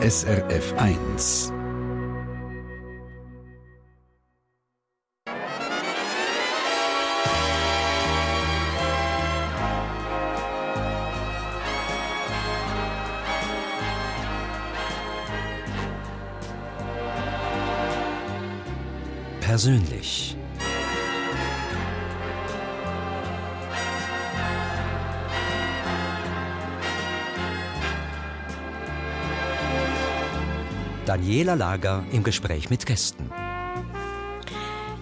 SRF 1. Persönlich. Daniela Lager im Gespräch mit Gästen.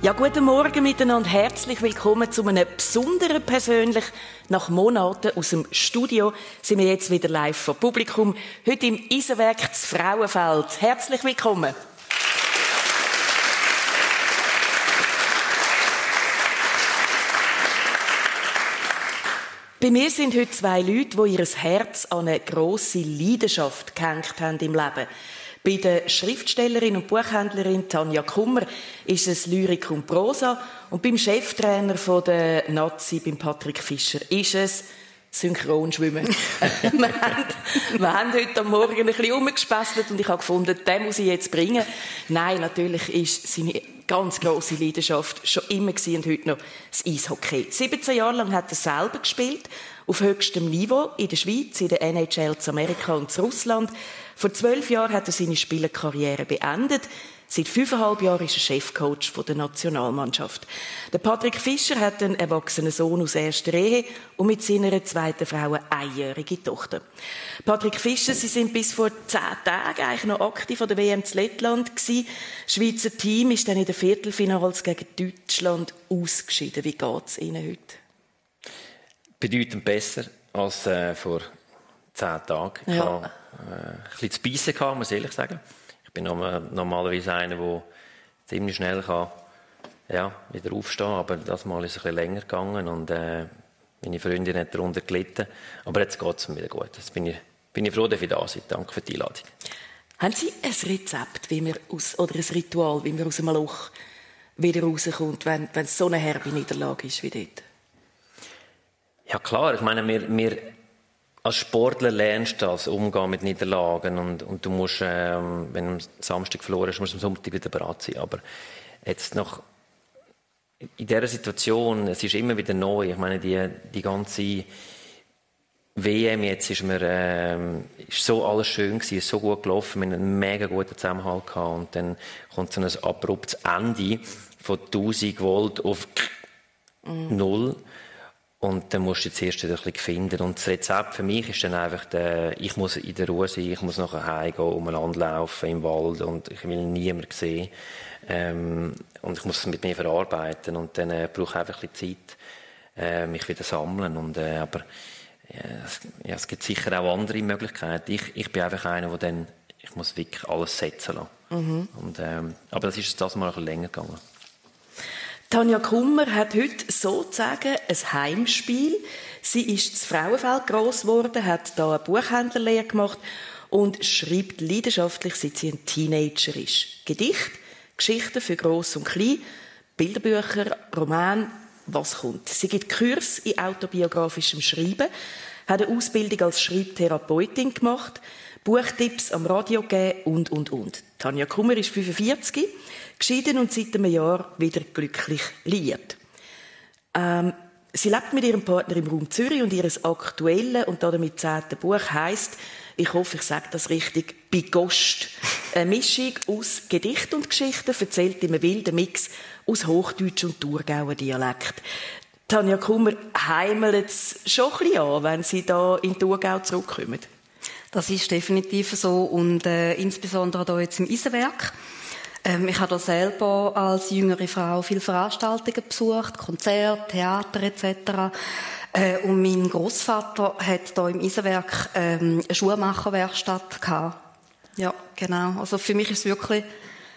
Ja, guten Morgen miteinander. Herzlich willkommen zu einem besonderen persönlich. Nach Monaten aus dem Studio sind wir jetzt wieder live vor Publikum. Heute im Eisenwerk zu Frauenfeld. Herzlich willkommen. Bei mir sind heute zwei Leute, die ihr Herz an eine grosse Leidenschaft gehängt haben im Leben. Bei der Schriftstellerin und Buchhändlerin Tanja Kummer ist es Lyrik und Prosa und beim Cheftrainer von der Nazi, beim Patrick Fischer, ist es Synchronschwimmen. wir, haben, wir haben heute Morgen ein bisschen umgespässelt und ich habe gefunden, den muss ich jetzt bringen. Nein, natürlich ist seine ganz grosse Leidenschaft schon immer gewesen und heute noch das Eishockey. 17 Jahre lang hat er selber gespielt, auf höchstem Niveau, in der Schweiz, in der NHL, zu Amerika und zu Russland. Vor zwölf Jahren hat er seine Spielerkarriere beendet. Seit fünfeinhalb Jahren ist er Chefcoach der Nationalmannschaft. Der Patrick Fischer hat einen erwachsenen Sohn aus erster Ehe und mit seiner zweiten Frau eine einjährige Tochter. Patrick Fischer, Sie sind bis vor zehn Tagen eigentlich noch aktiv an der WM zu Lettland gewesen. Das Schweizer Team ist dann in der Viertelfinals gegen Deutschland ausgeschieden. Wie geht es Ihnen heute? Bedeutend besser als äh, vor zehn Tagen. Ich ja. hatte äh, ein bisschen zu beißen, gehabt, muss ich ehrlich sagen bin normalerweise einer, der ziemlich schnell kann, ja, wieder aufstehen kann. Aber das Mal ist es ein bisschen länger gegangen und äh, meine Freundin hat darunter gelitten. Aber jetzt geht es mir wieder gut. Jetzt bin ich, bin ich froh, dass ich da sein Danke für die Einladung. Haben Sie ein Rezept wie wir aus, oder ein Ritual, wie man aus einem Loch wieder rauskommt, wenn, wenn es so eine herbe Niederlage ist wie dort? Ja klar, ich meine, wir, wir als Sportler lernst du das, umgehen mit Niederlagen und, und du musst, ähm, wenn du am Samstag verloren hast, musst du am Sonntag wieder bereit sein. Aber jetzt noch in dieser Situation, es ist immer wieder neu. Ich meine, die, die ganze WM jetzt ist mir ähm, ist so alles schön gewesen, ist so gut gelaufen, wir hatten einen mega guten Zusammenhalt gehabt und dann kommt so ein abruptes Ende von 1000 Volt auf mhm. null und dann musst du jetzt erst ein bisschen finden. Und das Rezept für mich ist dann einfach, der, ich muss in der Ruhe sein, ich muss nachher heimgehen, umeinander laufen im Wald und ich will niemanden sehen. Ähm, und ich muss es mit mir verarbeiten und dann äh, brauche ich einfach ein bisschen Zeit, äh, mich wieder sammeln. Und, äh, aber ja, es, ja, es gibt sicher auch andere Möglichkeiten. Ich, ich bin einfach einer, der dann, ich muss wirklich alles setzen lassen. Mhm. Und, ähm, aber das ist das mal ein bisschen länger gegangen. Tanja Kummer hat heute sozusagen ein Heimspiel. Sie ist zu Frauenfeld gross geworden, hat da eine Buchhändlerlehre gemacht und schreibt leidenschaftlich, seit sie ein Teenager ist. Gedicht, Geschichten für Gross und Klein, Bilderbücher, Roman, was kommt. Sie gibt Kurs in autobiografischem Schreiben, hat eine Ausbildung als Schreibtherapeutin gemacht, Buchtipps am Radio gegeben und, und, und. Tanja Kummer ist 45 geschieden und seit einem Jahr wieder glücklich liiert. Ähm, sie lebt mit ihrem Partner im Raum Zürich und ihres aktuellen und damit zehnten Buch heißt, ich hoffe, ich sage das richtig, Bigost. Eine Mischung aus Gedicht und Geschichten, erzählt in einem wilden Mix aus Hochdeutsch und Thurgauer Dialekt. Tanja Kummer heimelt es schon ein bisschen an, wenn Sie da in Thurgau zurückkommen. Das ist definitiv so und äh, insbesondere hier jetzt im Eisenwerk. Ähm, ich habe da selber als jüngere Frau viele Veranstaltungen besucht, Konzerte, Theater etc. Äh, und mein Großvater hat da im Eisenwerk ähm, eine Schuhmacherwerkstatt gehabt. Ja, genau. Also für mich ist es wirklich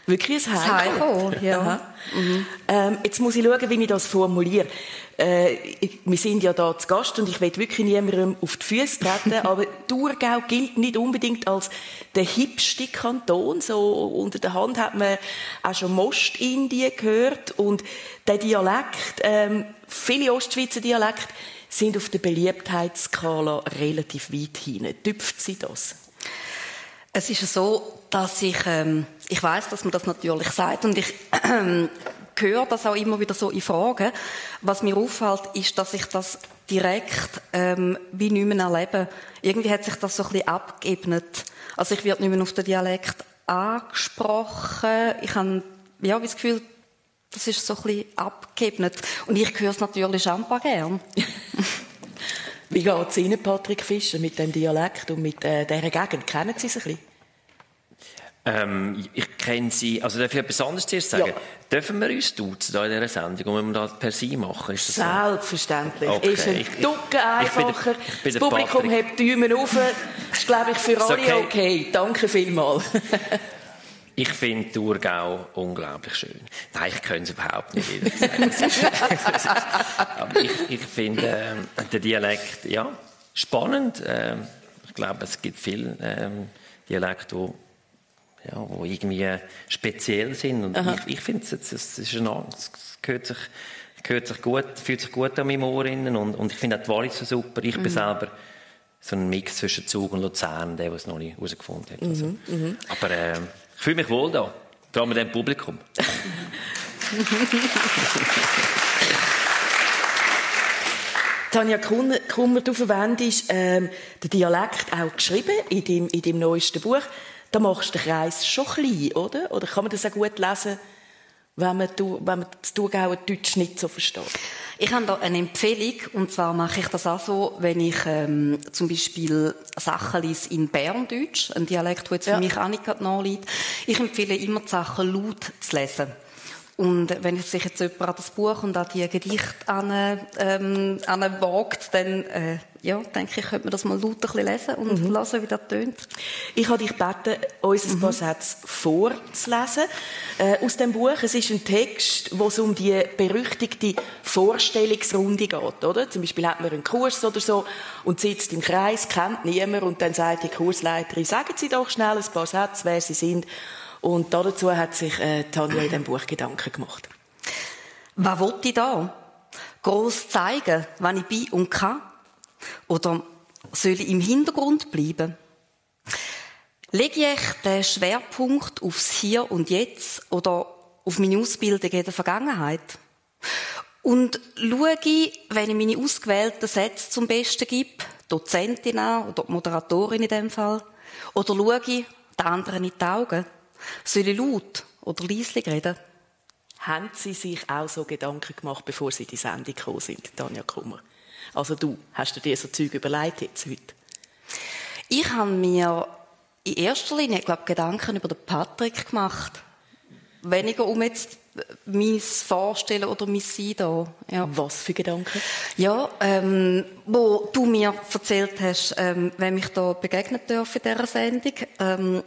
Wirklich ein Heim. Heim ja. Mhm. Ähm, jetzt muss ich schauen, wie ich das formuliere. Äh, wir sind ja da zu Gast und ich will wirklich niemandem auf die Füße treten, aber Thurgau gilt nicht unbedingt als der hipste Kanton. So unter der Hand hat man auch schon Mostindien gehört und der Dialekt, ähm, viele Ostschweizer Dialekte sind auf der Beliebtheitsskala relativ weit hinein. Tüpft sie das? Es ist so, dass ich, ähm, ich weiß, dass man das natürlich sagt und ich äh, höre das auch immer wieder so in Fragen. Was mir auffällt, ist, dass ich das direkt ähm, wie nicht mehr erlebe. Irgendwie hat sich das so ein bisschen abgeebnet. Also ich werde nicht mehr auf den Dialekt angesprochen. Ich habe ja, das Gefühl, das ist so ein bisschen abgeebnet. Und ich höre es natürlich schon gern. Wie geht es Ihnen, Patrick Fischer, mit dem Dialekt und mit äh, dieser Gegend? Kennen Sie sie ein bisschen? Ähm, ich kenne Sie, also darf ich etwas anderes zuerst sagen? Ja. Dürfen wir uns duzen da in dieser Sendung und wenn wir das per Sie machen? Ist das Selbstverständlich. Okay. Ist ein Ducken einfacher. Ich, ich das Publikum Patrick. hebt die Daumen auf. Das ist, glaube ich, für alle okay. okay. Danke vielmals. Ich finde Thurgau unglaublich schön. Nein, ich könnte es überhaupt nicht. Aber ich, ich finde äh, den Dialekt, ja, spannend. Äh, ich glaube, es gibt viele äh, Dialekte, die ja, wo irgendwie speziell sind. Und Aha. ich, ich finde, es, es, es, es gehört sich, gehört sich gut, fühlt sich gut an meinem Ohr innen und, und ich finde auch die Wallis so super. Ich mhm. bin selber so ein Mix zwischen Zug und Luzern, der, der es noch nicht herausgefunden hat. Also. Mhm. Mhm. Aber äh, ich fühle mich wohl da, vor allem mit dem Publikum. Tanja Kummer, du verwendest ähm, den Dialekt auch geschrieben in deinem, in deinem neuesten Buch da machst du den Kreis schon klein, oder? Oder kann man das auch gut lesen, wenn man, wenn man das Thurgauer Deutsch nicht so versteht? Ich habe da eine Empfehlung, und zwar mache ich das auch so, wenn ich ähm, zum Beispiel Sachen lese in Berndeutsch, ein Dialekt, der jetzt für ja. mich auch nicht nachliegt. Ich empfehle immer, die Sachen laut zu lesen. Und wenn sich jetzt jemand an das Buch und an die Gedichte an, ähm, wagt, dann, äh, ja, denke ich, könnte man das mal laut ein bisschen lesen und mhm. hören, wie das tönt. Ich habe dich gebeten, uns ein paar mhm. Sätze vorzulesen äh, aus dem Buch. Es ist ein Text, wo es um die berüchtigte Vorstellungsrunde geht, oder? Zum Beispiel hat man einen Kurs oder so und sitzt im Kreis, kennt niemand und dann sagt die Kursleiterin, sagen Sie doch schnell ein paar Sätze, wer Sie sind und dazu hat sich äh, Tanja in diesem Buch Gedanken gemacht. Was wollte ich da? Gross zeigen, wann ich bin und kann? Oder soll ich im Hintergrund bleiben? Lege ich den Schwerpunkt aufs Hier und Jetzt oder auf meine Ausbildung in der Vergangenheit? Und schaue ich, wenn ich meine ausgewählten Sätze zum Besten gebe, Dozentin oder Moderatorin in dem Fall, oder schaue ich den anderen in die Augen? Soll ich laut oder leislich reden? Haben Sie sich auch so Gedanken gemacht, bevor Sie in die Sendung gekommen sind, Tanja Kummer? Also du, hast du dir so Zeug überlegt jetzt heute? Ich habe mir in erster Linie, glaube Gedanken über den Patrick gemacht. Weniger um jetzt mein Vorstellen oder mein Sein da. Ja. Was für Gedanken? Ja, ähm, wo du mir erzählt hast, ähm, wenn ich da begegnen darf in dieser Sendung. Ähm,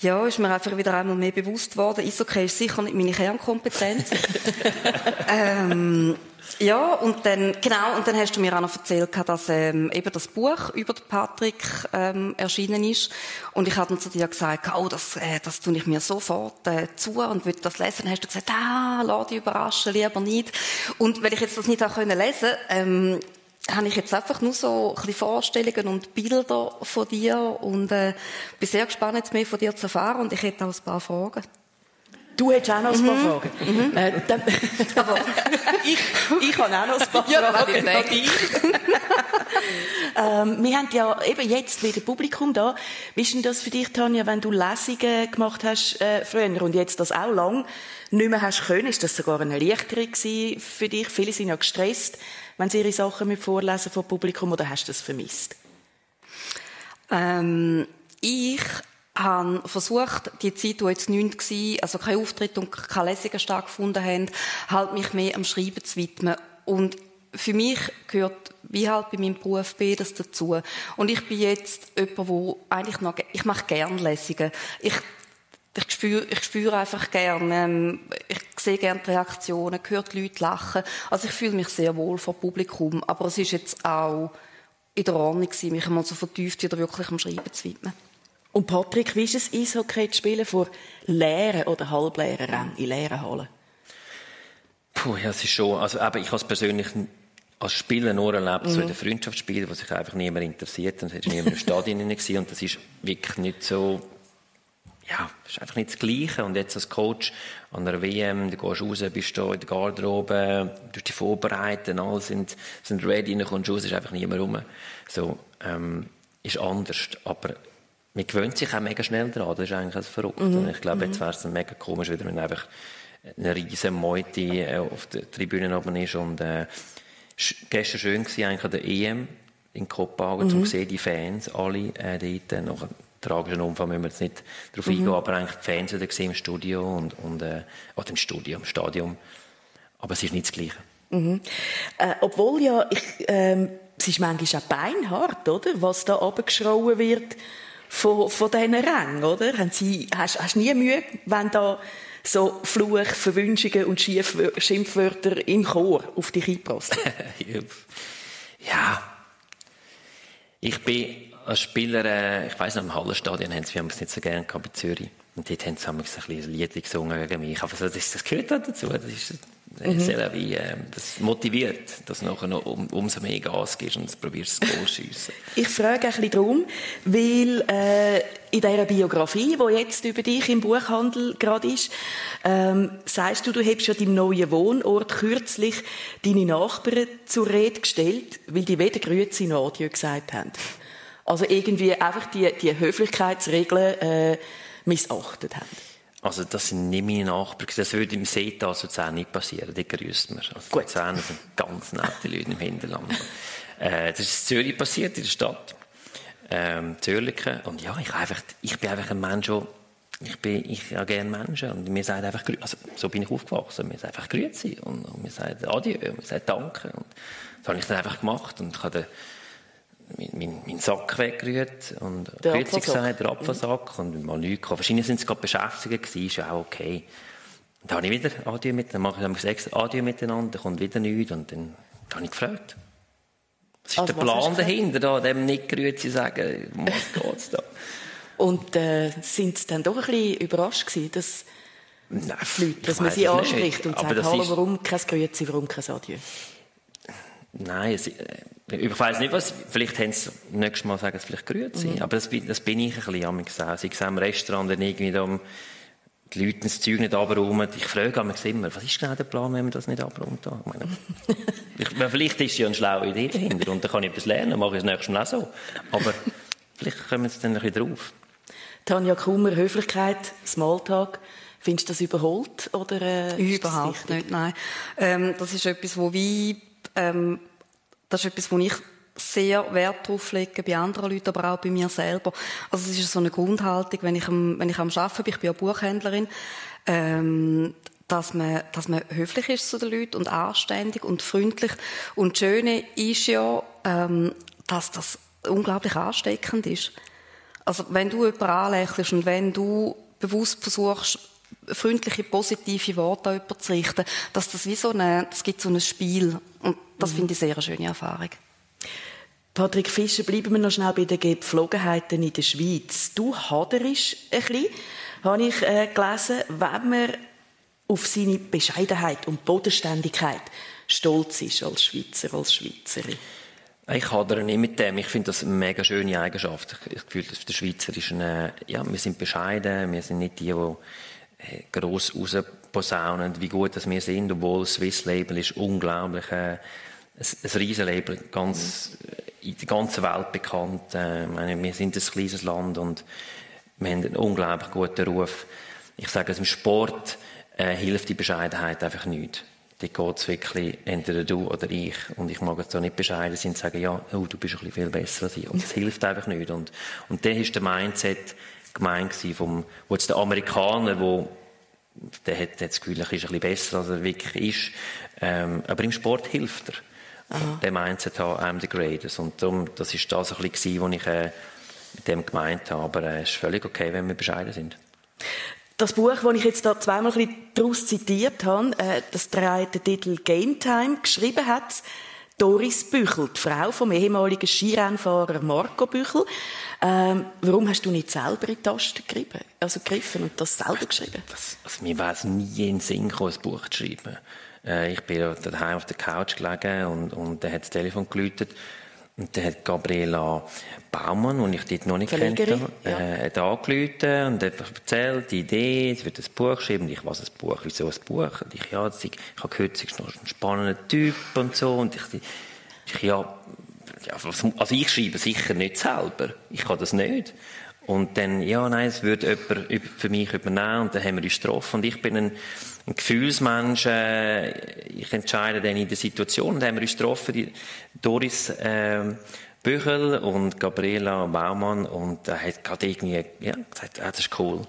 ja, ist mir einfach wieder einmal mehr bewusst worden. Eishockey ist sicher nicht meine Kernkompetenz. ähm, ja, und dann, genau, und dann hast du mir auch noch erzählt, dass ähm, eben das Buch über den Patrick ähm, erschienen ist. Und ich habe dann zu dir gesagt, oh, das, äh, das tue ich mir sofort äh, zu und will das lesen. Dann hast du gesagt, ah, lass dich überraschen, lieber nicht. Und weil ich jetzt das nicht auch lesen konnte, ähm, habe ich jetzt einfach nur so ein bisschen Vorstellungen und Bilder von dir und äh, bin sehr gespannt, jetzt mehr von dir zu erfahren und ich hätte auch ein paar Fragen. Du hättest auch noch ein paar mhm. Fragen. Mhm. Äh, dann, Aber ich, ich habe auch noch ein paar ja, Fragen dich. ähm, wir haben ja eben jetzt wieder Publikum da. Wie ist denn das für dich, Tanja, wenn du Lesungen gemacht hast äh, früher und jetzt das auch lang nicht mehr hast können? Ist das sogar eine Erleichterung für dich? Viele sind ja gestresst wenn Sie Ihre Sachen mit vorlesen vom Publikum, oder hast du das vermisst? Ähm, ich habe versucht, die Zeit, die jetzt nichts war, also kein Auftritt und keine Lesungen stattgefunden haben, halt mich mehr am Schreiben zu widmen. Und für mich gehört, wie halt bei meinem Beruf beides dazu. Und ich bin jetzt jemand, wo eigentlich noch, ich mache gerne Lesungen. Ich ich spüre, ich spüre einfach gerne, ähm, ich sehe gerne die Reaktionen, höre die Leute lachen. Also ich fühle mich sehr wohl vor Publikum. Aber es ist jetzt auch in der Ordnung gewesen, mich einmal so vertieft wieder wirklich am Schreiben zu widmen. Und Patrick, wie ist es, Eishockey zu spielen vor leeren oder halbleeren Rängen in leeren Hallen? Puh, ja, es ist schon, also eben, ich habe es persönlich als Spieler nur erlebt, mhm. so in den Freundschaftsspielen, wo sich einfach niemand interessiert. Und es war niemand im Stadion gewesen, und das ist wirklich nicht so, ja, ist einfach nicht das Gleiche. Und jetzt als Coach an einer WM, du gehst raus, bist da in der Garderobe, du dich vorbereiten, alle sind, sind ready, dann kommst du raus, ist einfach niemand rum. So, ähm, ist anders. Aber man gewöhnt sich auch mega schnell daran. Das ist eigentlich das Verrückte. Mhm. Ich glaube, jetzt mhm. wäre es mega komisch, wenn man einfach eine riesen Meute äh, auf der Tribüne oben ist und äh, gestern schön gewesen, eigentlich an der EM in Kopenhagen, mhm. zu sehen, die Fans, alle äh, dort, nach einem tragischen Unfall müssen wir jetzt nicht darauf mhm. eingehen, aber eigentlich die Fans gesehen im Studio und, und äh, oder im Studio, im Stadion. Aber es ist nicht das Gleiche. Mhm. Äh, obwohl ja, ich, ähm, es ist manchmal auch beinhart, oder? Was da abgeschrauen wird von, von diesen Rängen, oder? Haben Sie, hast, hast nie Mühe, wenn da so Fluch, Verwünschungen und Schimpfwörter im Chor auf dich einprasseln? ja. Ich bin als Spieler, äh, ich weiss noch, im Hallenstadion haben sie, wir haben es nicht so gerne gehabt bei Zürich. Und dort haben sie ein bisschen Lied gesungen gegen mich. Aber das, das gehört dazu. Das ist, mhm. wie, äh, das motiviert, dass du nachher noch um, umso mehr Gas gibst und probierst das Goal schiessen. Ich frage ein bisschen darum, weil äh, in dieser Biografie, die jetzt über dich im Buchhandel gerade ist, ähm, sagst du, du hättest ja deinem neuen Wohnort kürzlich deine Nachbarn zur Rede gestellt, weil die weder Grüezi noch Adieu gesagt haben. Also irgendwie einfach die, die Höflichkeitsregeln äh, missachtet haben. Also das sind nicht meine Nachbarn. Das würde im Seetal Luzern nicht passieren. Die grüßt man. Also Gut. Luzern sind ganz nette Leute im Hinterland. äh, das ist in Zürich passiert, in der Stadt. Ähm, Zürlichen. Und ja, ich, einfach, ich bin einfach ein Mensch, der ich bin, ich habe gerne Menschen und mir sagt einfach, also so bin ich aufgewachsen, mir sagt einfach Grüezi und, und mir sagt Adieu und mir sagt Danke und das habe ich dann einfach gemacht und ich habe meinen mein Sack weggerührt und Grüezi gesagt, der Apfelsack und mal nichts gehabt. Wahrscheinlich sind sie gerade beschäftigt gewesen, ist ja auch okay. Und dann habe ich wieder Adieu miteinander, dann mache ich extra Adieu miteinander, dann kommt wieder nichts und dann habe ich gefragt. Was ist also, der Plan dahinter, da, dem nicht Grüezi sagen, um was geht's da? Und äh, sind sie dann doch ein bisschen überrascht gewesen, dass, Nein, Leute, dass man sie anspricht und sagt, hallo, warum kein Grüezi, warum kein Adieu? Nein, es, äh, ich weiß nicht, was, vielleicht haben sie nächstes Mal sagen, es vielleicht Grüezi, mhm. aber das, das, bin ich ein bisschen amig auch. Sei es im Restaurant, dann irgendwie da um, die Leute das Zeug nicht abräumen. Ich frage mich immer, was ist genau der Plan, wenn man das nicht abräumt? Ich meine, ich, vielleicht ist ja eine schlaue Idee dahinter und dann kann ich etwas lernen, mache ich das nächste Mal auch so. Aber vielleicht kommen sie dann ein bisschen drauf. Tanja Kummer, Höflichkeit, Smalltalk. Findest du das überholt? Oder, äh, Überhaupt nicht, nein. Ähm, das ist etwas, wo wie, ähm, das ist etwas, wo ich sehr Wert drauf lege bei anderen Leuten, aber auch bei mir selber. Also es ist so eine Grundhaltung, wenn ich am, wenn ich am Arbeiten bin, ich bin ja Buchhändlerin, ähm, dass man, dass man höflich ist zu den Leuten und anständig und freundlich. Und das Schöne ist ja, ähm, dass das unglaublich ansteckend ist. Also wenn du jemanden anlächelst und wenn du bewusst versuchst, freundliche, positive Worte an jemanden zu richten, dass das wie so eine, das gibt so ein Spiel. Und das mhm. finde ich sehr eine schöne Erfahrung. Patrick Fischer, bleiben wir noch schnell bei den Gepflogenheiten in der Schweiz. Du haderst ein bisschen, habe ich äh, gelesen, wenn man auf seine Bescheidenheit und Bodenständigkeit stolz ist als Schweizer, als Schweizerin. Ich hadere nicht mit dem. Ich finde das eine mega schöne Eigenschaft. Ich, fühle, dass der Schweizer ist eine, ja, wir sind bescheiden, wir sind nicht die, die gross rausposaunen, wie gut dass wir sind, obwohl das Swiss Label ist unglaublich, äh, ein, ein Riesenlabel, ganz, äh, in der ganzen Welt bekannt. Äh, wir sind ein kleines Land und wir haben einen unglaublich guten Ruf. Ich sage, im Sport äh, hilft die Bescheidenheit einfach nicht die geht es wirklich entweder du oder ich. Und ich mag jetzt auch nicht bescheiden sein und sagen, ja, oh, du bist ein bisschen viel besser als ich. Und das hilft einfach nicht. Und, und der ist der Mindset gemeint vom, wo jetzt der Amerikaner, wo, der hat das Gefühl, er ist ein bisschen besser, als er wirklich ist. Ähm, aber im Sport hilft er. Aha. Der Mindset haben, I'm the greatest. Und darum, das ist das ein bisschen, was ich äh, mit dem gemeint habe. Aber äh, es ist völlig okay, wenn wir bescheiden sind. Das Buch, das ich jetzt da zweimal ein bisschen daraus zitiert habe, äh, das trägt den Titel Game Time, geschrieben hat Doris Büchel, die Frau vom ehemaligen Skirennfahrer Marco Büchel. Ähm, warum hast du nicht selber in die Taste gegriffen, also gegriffen und das selber geschrieben? Das, also mir wäre es nie in den Sinn gekommen, ein Buch zu schreiben. Äh, ich bin daheim auf der Couch gelegen und, und dann hat das Telefon geläutet. Und dann hat Gabriela Baumann, die ich dort noch nicht kannte, äh, hat angerufen und hat erzählt, die Idee, es wird ein Buch schreiben. Und ich, was ein Buch? Wieso ein Buch? Und ich, ja, ich, ich habe gehört, sie ist noch ein spannender Typ und so. Und ich, ich ja, also ich schreibe sicher nicht selber. Ich kann das nicht. Und dann, ja, nein, es würde jemand für mich übernehmen und dann haben wir uns getroffen. Und ich bin ein, ein Gefühlsmensch, äh, ich entscheide dann in der Situation. Und dann haben wir uns getroffen, die Doris äh, Büchel und Gabriela Baumann. Und er hat gerade irgendwie ja, gesagt, ah, das ist cool.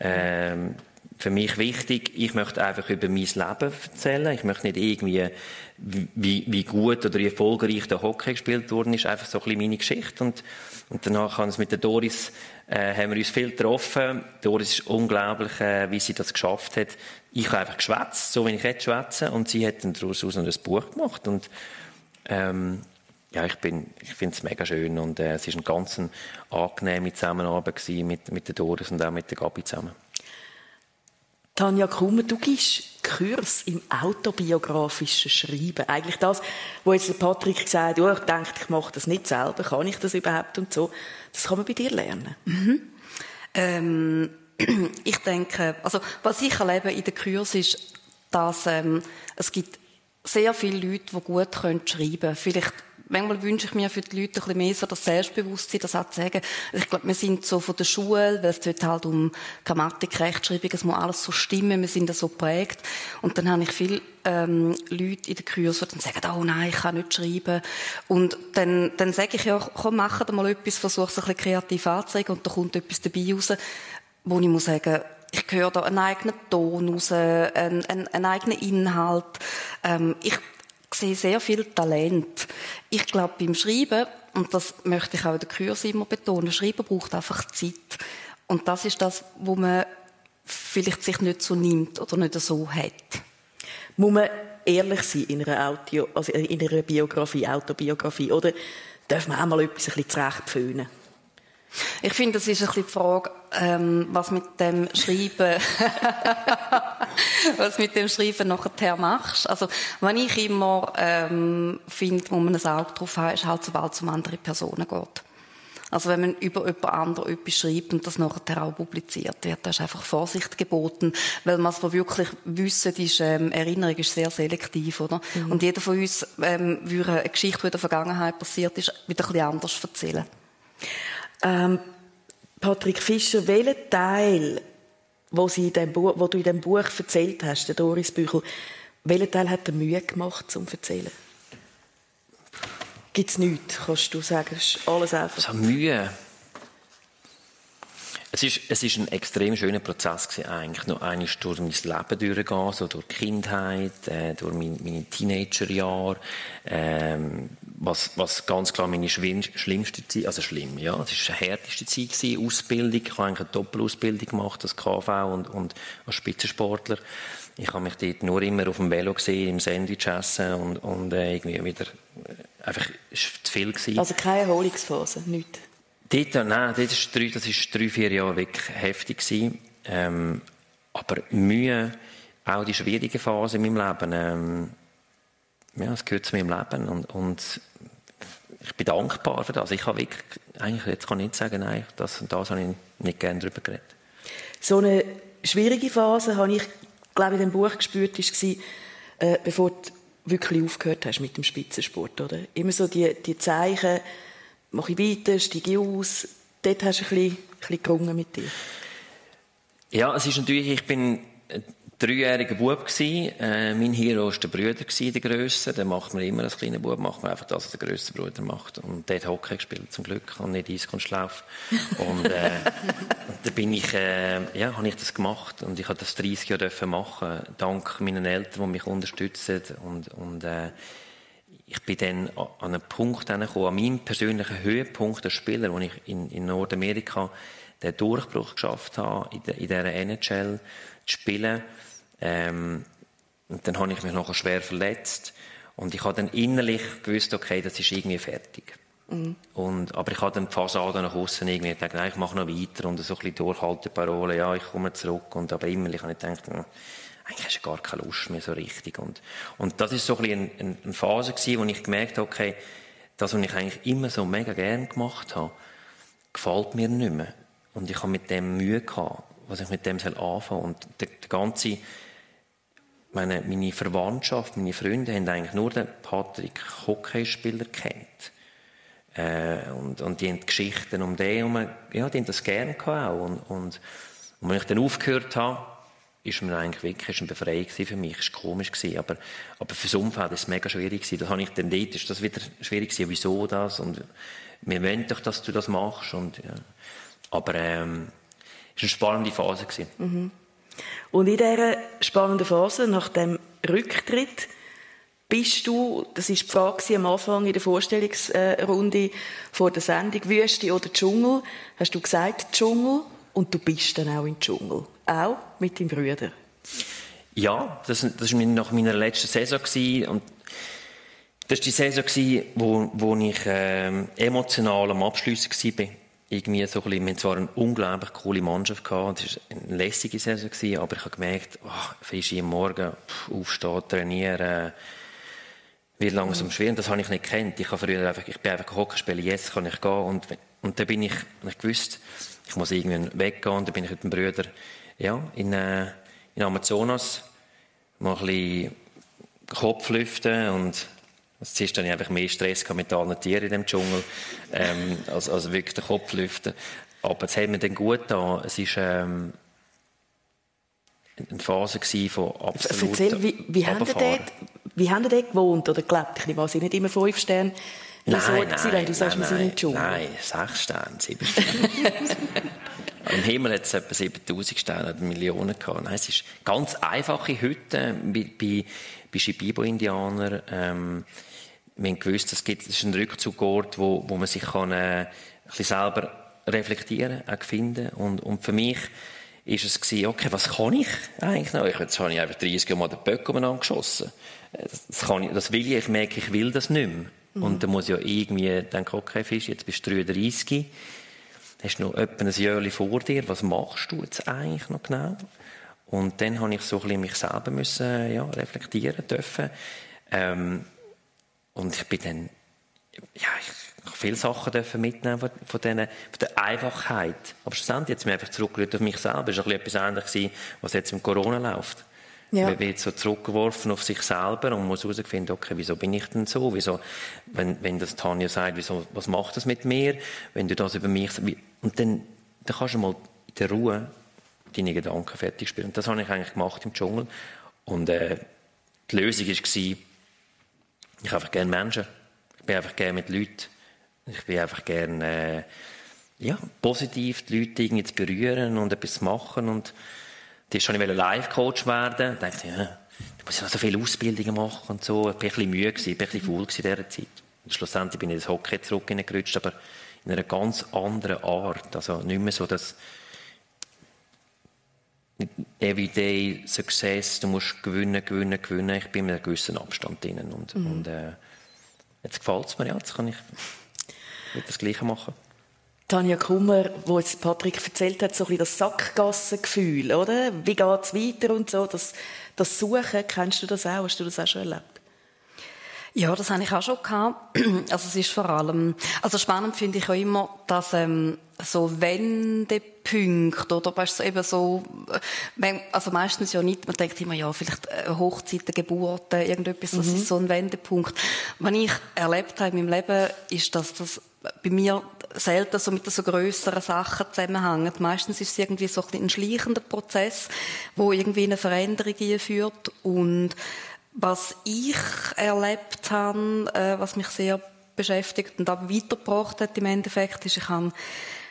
Ähm, für mich wichtig, ich möchte einfach über mein Leben erzählen. Ich möchte nicht irgendwie, wie, wie gut oder wie erfolgreich der Hockey gespielt worden ist, einfach so ein bisschen meine Geschichte. Und, und danach haben es mit der Doris äh, haben wir uns viel getroffen. Doris ist unglaublich, äh, wie sie das geschafft hat. Ich habe einfach geschwätzt, so wie ich jetzt schwätze, und sie hat dann daraus ein Buch gemacht. Und ähm, ja, ich bin, ich finde es mega schön und äh, es ist eine ganz angenehme Zusammenarbeit mit, mit der Doris und auch mit der Gabi zusammen. Tanja Kummer, du gibst Kurs im autobiografischen Schreiben. Eigentlich das, wo jetzt Patrick gesagt hat, oh, ich denke, ich mache das nicht selber, kann ich das überhaupt und so. Das kann man bei dir lernen. Mhm. Ähm, ich denke, also was ich erlebe in den Kurs ist, dass ähm, es gibt sehr viele Leute, die gut schreiben können. Vielleicht manchmal wünsche ich mir für die Leute ein bisschen mehr so das Selbstbewusstsein, das auch zu sagen. Ich glaube, wir sind so von der Schule, weil es dort halt um Grammatik, Rechtschreibung, es muss alles so stimmen, wir sind da so prägt. Und dann habe ich viele ähm, Leute in den Kurs, die dann sagen, oh nein, ich kann nicht schreiben. Und dann, dann sage ich ja, komm, mach mal etwas, versuch es ein bisschen kreativ anzuzeigen und da kommt etwas dabei raus, wo ich muss sagen, ich höre da einen eigenen Ton raus, einen, einen, einen eigenen Inhalt. Ähm, ich sehe sehr viel Talent. Ich glaube, beim Schreiben, und das möchte ich auch in der Kurs immer betonen, Schreiben braucht einfach Zeit. Und das ist das, wo man vielleicht sich nicht so nimmt oder nicht so hat. Muss man ehrlich sein in einer, Audio, also in einer Biografie, Autobiografie, oder darf man auch mal etwas ein bisschen zurechtfühlen? Ich finde, das ist ein bisschen die Frage, ähm, was mit dem Schreiben, was mit dem Schreiben nachher machst. Also, wenn ich immer ähm, finde, wo man ein Auge drauf hat, ist halt, sobald es um andere Personen geht. Also wenn man über jemand anderen etwas schreibt und das nachher auch publiziert wird, da ist einfach Vorsicht geboten, weil man es wirklich wissen, ist, ähm, Erinnerung ist sehr selektiv, oder? Mhm. Und jeder von uns ähm, würde eine Geschichte, die in der Vergangenheit passiert ist, wieder ein bisschen anders erzählen. Ähm, Patrick Fischer, welchen Teil, wo, sie in dem Buch, wo du in dem Buch erzählt hast, der Doris Büchel, welchen Teil hat er Mühe gemacht zum Erzählen? Gibt es nichts, kannst du sagen? Ist alles einfach. So Mühe. Es ist, es ist ein extrem schöner Prozess gewesen, eigentlich. Noch einmal durch mein Leben durchgehen, so durch die Kindheit, äh, durch meine, meine Teenagerjahre, ähm, was, was ganz klar meine schlimmste Zeit, also schlimm, ja, es ist die härteste Zeit gewesen, Ausbildung. Ich habe eigentlich eine Doppelausbildung gemacht als KV und, und als Spitzensportler. Ich habe mich dort nur immer auf dem Velo gesehen, im Sandwich essen und, und äh, irgendwie wieder, äh, einfach, war zu viel gewesen. Also keine Erholungsphase, nichts? Dort, nein, das ist drei, das ist drei, vier Jahre wirklich heftig gewesen. Ähm, aber Mühe, auch die schwierige Phase in meinem Leben, ähm, ja, es gehört zu meinem Leben und, und ich bin dankbar für das. Ich habe wirklich, eigentlich, jetzt kann ich nicht sagen, nein, das und das habe ich nicht gerne darüber geredet. So eine schwierige Phase habe ich, glaube ich, in dem Buch gespürt, war, äh, bevor du wirklich aufgehört hast mit dem Spitzensport, oder? Immer so die, die Zeichen, mache ich weiter, steige ich aus. Dort hast du ein bisschen, ein bisschen gerungen mit dir. Ja, es ist natürlich, ich bin ein dreijähriger Bub gewesen. Äh, mein Hero war der Bruder gewesen, der Grösste. Den macht man immer als kleiner Bub, macht man einfach das, was der grösste Bruder macht. Und der hat Hockey gespielt, zum Glück, und nicht Eiskunstlauf. und, äh, da bin ich, äh, ja, habe ich das gemacht. Und ich habe das 30 Jahre machen dank meinen Eltern, die mich unterstützen. Und, und, äh, ich bin dann an einen Punkt gekommen, an meinem persönlichen Höhepunkt als Spieler, wo ich in, in Nordamerika den Durchbruch geschafft habe, in, de, in dieser NHL zu spielen. Ähm, und dann habe ich mich noch schwer verletzt. Und ich habe dann innerlich gewusst, okay, das ist irgendwie fertig. Mhm. Und, aber ich habe dann die Fassade nach außen irgendwie gedacht, nein, ich mache noch weiter und so ein bisschen Durchhalteparole, ja, ich komme zurück. Und aber innerlich habe ich gedacht, eigentlich hast du gar keine Lust mehr so richtig. Und, und das ist so ein bisschen eine, eine Phase gewesen, wo ich gemerkt habe, okay, das, was ich eigentlich immer so mega gern gemacht habe, gefällt mir nicht mehr. Und ich habe mit dem Mühe gehabt, was ich mit dem anfangen soll. Und der, der ganze, meine, meine Verwandtschaft, meine Freunde haben eigentlich nur den Patrick Hockeyspieler kennt. Äh, und, und die haben die Geschichten um den herum, ja, die haben das gerne auch. Und, und, und wenn ich dann aufgehört habe, ist mir eigentlich wirklich eine Befreiung für mich. Es war komisch, gewesen, aber, aber für das Umfeld war es mega schwierig. Gewesen. Das habe ich dann dort, ist das wieder schwierig gewesen. Wieso das? Und wir wollen doch, dass du das machst. Und, ja. Aber ähm, es war eine spannende Phase. Gewesen. Mhm. Und in dieser spannenden Phase, nach dem Rücktritt, bist du, das ist die Frage am Anfang in der Vorstellungsrunde vor der Sendung, Wüste oder Dschungel, hast du gesagt Dschungel und du bist dann auch im Dschungel. Auch mit deinem Brüder. Ja, das, war nach meiner letzten Saison und das war die Saison, gewesen, wo, wo ich ähm, emotional am Abschliessen war. Irgendwie so ein bisschen, wir hatten zwar eine unglaublich coole Mannschaft gehabt, es war eine lässige Saison, gewesen, aber ich habe gemerkt, oh, Fischi am Morgen pff, aufstehen, trainieren, wird langsam schwer. Und das habe ich nicht gekannt. Ich, habe früher einfach, ich bin einfach Hockey spielen, jetzt kann ich gehen. Und, und dann bin ich, ich gewusst, ich muss irgendwann weggehen. Und dann bin ich mit dem Bruder ja, in, äh, in Amazonas mal ein bisschen Kopf lüften und Zuerst hatte ich einfach mehr Stress mit allen Tieren in dem Dschungel, ähm, als, als wirklich den Kopf lüften. Aber es hat mir dann gut getan. Es war ähm, eine Phase von absolut Erzähl, wie, wie haben dort, wie haben dort gewohnt oder gelebt? Ich nehme an, nicht immer fünf Sterne Nein, nein, nein, du sagst, nein, wir sind im Dschungel. Nein, sechs Sterne, sieben Sterne. Im Himmel hat es etwa 7000 Sterne oder Millionen gehabt. Nein, es ist ganz einfache Hütte bei, bei, bei Shipibo-Indianern. Ähm, wir haben gewusst, es gibt, es ist ein Rückzugort, wo, wo man sich kann, äh, ein bisschen selber reflektieren, auch finden. Und, und für mich ist es gewesen, okay, was kann ich eigentlich noch? Jetzt habe ich einfach 30 Mal den Böck umeinander geschossen. Das, kann ich, das will ich, ich merke, ich will das nicht mehr. Mhm. Und dann muss ich ja irgendwie denken, okay, Fisch, jetzt bist du 33, hast noch etwa ein Jahr vor dir, was machst du jetzt eigentlich noch genau? Und dann habe ich so ein bisschen mich selber müssen, ja, reflektieren dürfen. Ähm, und ich bin dann, ja, ich habe viele Sachen dürfen mitnehmen von, von, denen, von der Einfachheit. Aber schlussendlich jetzt mir einfach zurückgerührt auf mich selber. Es war ein bisschen etwas ähnliches, was jetzt mit Corona läuft. Ja. Man wird so zurückgeworfen auf sich selber und muss herausfinden, okay, wieso bin ich denn so? Wieso, wenn, wenn das Tanja sagt, wieso, was macht das mit mir? Wenn du das über mich, und dann, dann kannst du mal in der Ruhe deine Gedanken fertig spielen. Und das habe ich eigentlich gemacht im Dschungel. Und, äh, die Lösung war, ich habe einfach gerne Menschen. Ich bin einfach gerne mit Leuten. Ich bin einfach gerne, äh, ja, positiv die Leute irgendwie zu berühren und etwas zu machen und, Zuerst wollte ich Live-Coach werden. Da dachte ich, ja, du musst ja noch so viele Ausbildungen machen und so. Ich war ein bisschen müde, ich war ein bisschen faul in dieser Zeit. Und schlussendlich bin ich ins Hockey zurückgerutscht, aber in einer ganz anderen Art. Also nicht mehr so das Everyday Success, du musst gewinnen, gewinnen, gewinnen. Ich bin mit einem gewissen Abstand drin. Und, mhm. und äh, jetzt gefällt es mir, ja, jetzt kann ich das Gleiche machen. Tanja Kummer, wo jetzt Patrick erzählt hat, so ein bisschen das Sackgassengefühl, oder? Wie geht's weiter und so, das, das Suchen, kennst du das auch? Hast du das auch schon erlebt? Ja, das habe ich auch schon gehabt. Also es ist vor allem, also spannend finde ich auch immer, dass ähm, so Wendepunkte oder weißt du, eben so, äh, also meistens ja nicht, man denkt immer, ja, vielleicht äh, Hochzeiten, Geburten, irgendetwas, das mhm. ist so ein Wendepunkt. Was ich erlebt habe in meinem Leben, ist, dass das bei mir selten so mit so grösseren Sachen zusammenhängt. Meistens ist es irgendwie so ein, ein schleichender Prozess, wo irgendwie eine Veränderung führt und was ich erlebt habe, äh, was mich sehr beschäftigt und auch weitergebracht hat im Endeffekt, ist, ich habe,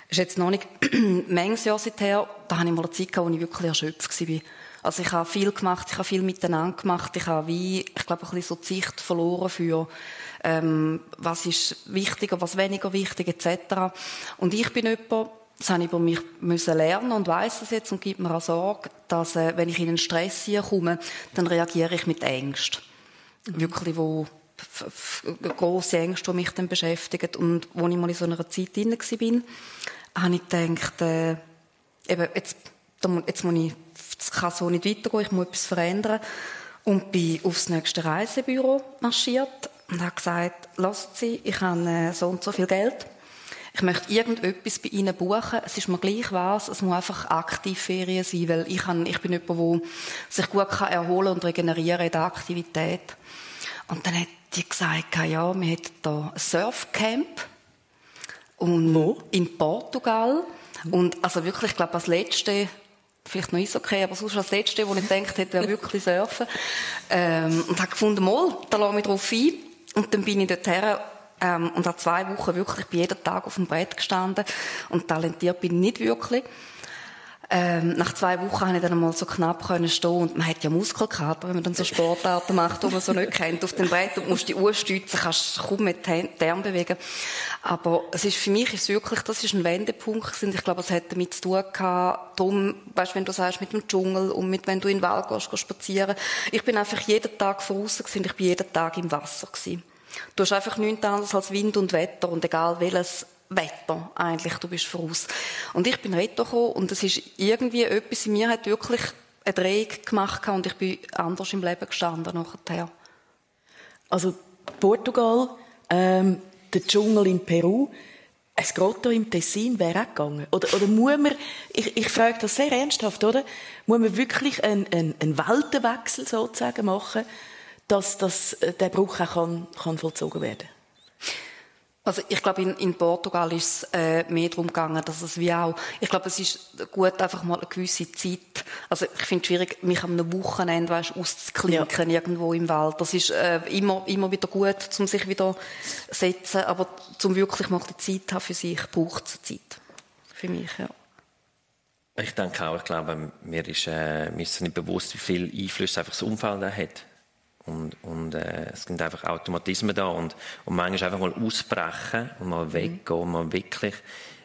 ist jetzt noch nicht manches Jahr seither, da habe ich mal eine Zeit wo ich wirklich erschöpft war. Also ich habe viel gemacht, ich habe viel miteinander gemacht, ich habe wie, ich glaube, ein bisschen so die Sicht verloren für, ähm, was ist wichtiger, was weniger wichtig, etc. Und ich bin jemand, das habe ich über mich müssen lernen und weiß das jetzt und gibt mir auch Sorge, dass, äh, wenn ich in einen Stress komme, dann reagiere ich mit Ängsten. Mhm. Wirklich, wo große Ängste, die mich dann beschäftigen. Und als ich mal in so einer Zeit drin war, habe ich gedacht, äh, eben, jetzt, jetzt muss ich es kann so nicht weitergehen, ich muss etwas verändern. Und bin aufs nächste Reisebüro marschiert und habe gesagt, lasst Sie, ich habe äh, so und so viel Geld. Ich möchte irgendetwas bei Ihnen buchen. Es ist mir gleich was. Es muss einfach aktiv Ferien sein, weil ich, kann, ich bin jemand, der sich gut kann erholen und regenerieren in der Aktivität. Und dann hat die gesagt, ja, wir hätten hier ein Surfcamp. Und Wo? In Portugal. Und also wirklich, ich glaube, als letzte vielleicht noch ist okay, aber sonst als Letzte, wo ich gedacht hätte, wäre wirklich surfen. Ähm, und habe gefunden, mal, da lasse ich drauf ein. Und dann bin ich dorthin ähm, und habe zwei Wochen wirklich bei jeden Tag auf dem Brett gestanden. Und talentiert bin ich nicht wirklich. Ähm, nach zwei Wochen konnte ich dann mal so knapp können stehen und man hat ja Muskelkater, wenn man dann so Sportarten macht, die man so nicht kennt, auf dem Brett und musst die Uhr stützen, kannst kaum mit Armen bewegen. Aber es ist, für mich ist wirklich, das ist ein Wendepunkt gewesen. Ich glaube, es hat damit zu tun gehabt, darum, weißt, wenn du sagst, mit dem Dschungel und mit, wenn du in den Wald gehst, gehst spazieren. Ich bin einfach jeden Tag voraus gewesen, ich bin jeden Tag im Wasser gewesen. Du hast einfach nichts anderes als Wind und Wetter und egal welches Wetter eigentlich, du bist voraus. Und ich bin gekommen und es ist irgendwie etwas in mir hat wirklich eine Drehung gemacht und ich bin anders im Leben gestanden nachher. Also Portugal, ähm, der Dschungel in Peru, ein Grotto im Tessin wäre auch gegangen. Oder, oder muss man, ich, ich frage das sehr ernsthaft, oder? Muss man wirklich einen, einen, einen Weltenwechsel sozusagen machen, dass, dass äh, der Bruch auch kann, kann vollzogen werden also ich glaube, in, in Portugal ist es äh, mehr darum gegangen, dass es wie auch, ich glaube, es ist gut, einfach mal eine gewisse Zeit, also ich finde es schwierig, mich am Wochenende weißt, auszuklinken ja. irgendwo im Wald. Das ist äh, immer, immer wieder gut, um sich wieder zu setzen, aber zum wirklich mal die Zeit haben für sich, braucht es Zeit. Für mich, ja. Ich denke auch, ich glaube, mir ist, äh, mir ist nicht bewusst, wie viel Einfluss einfach das Umfeld hat. Und, und äh, es sind einfach Automatismen da. Und, und manchmal einfach mal ausbrechen und mal mhm. weggehen und mal wirklich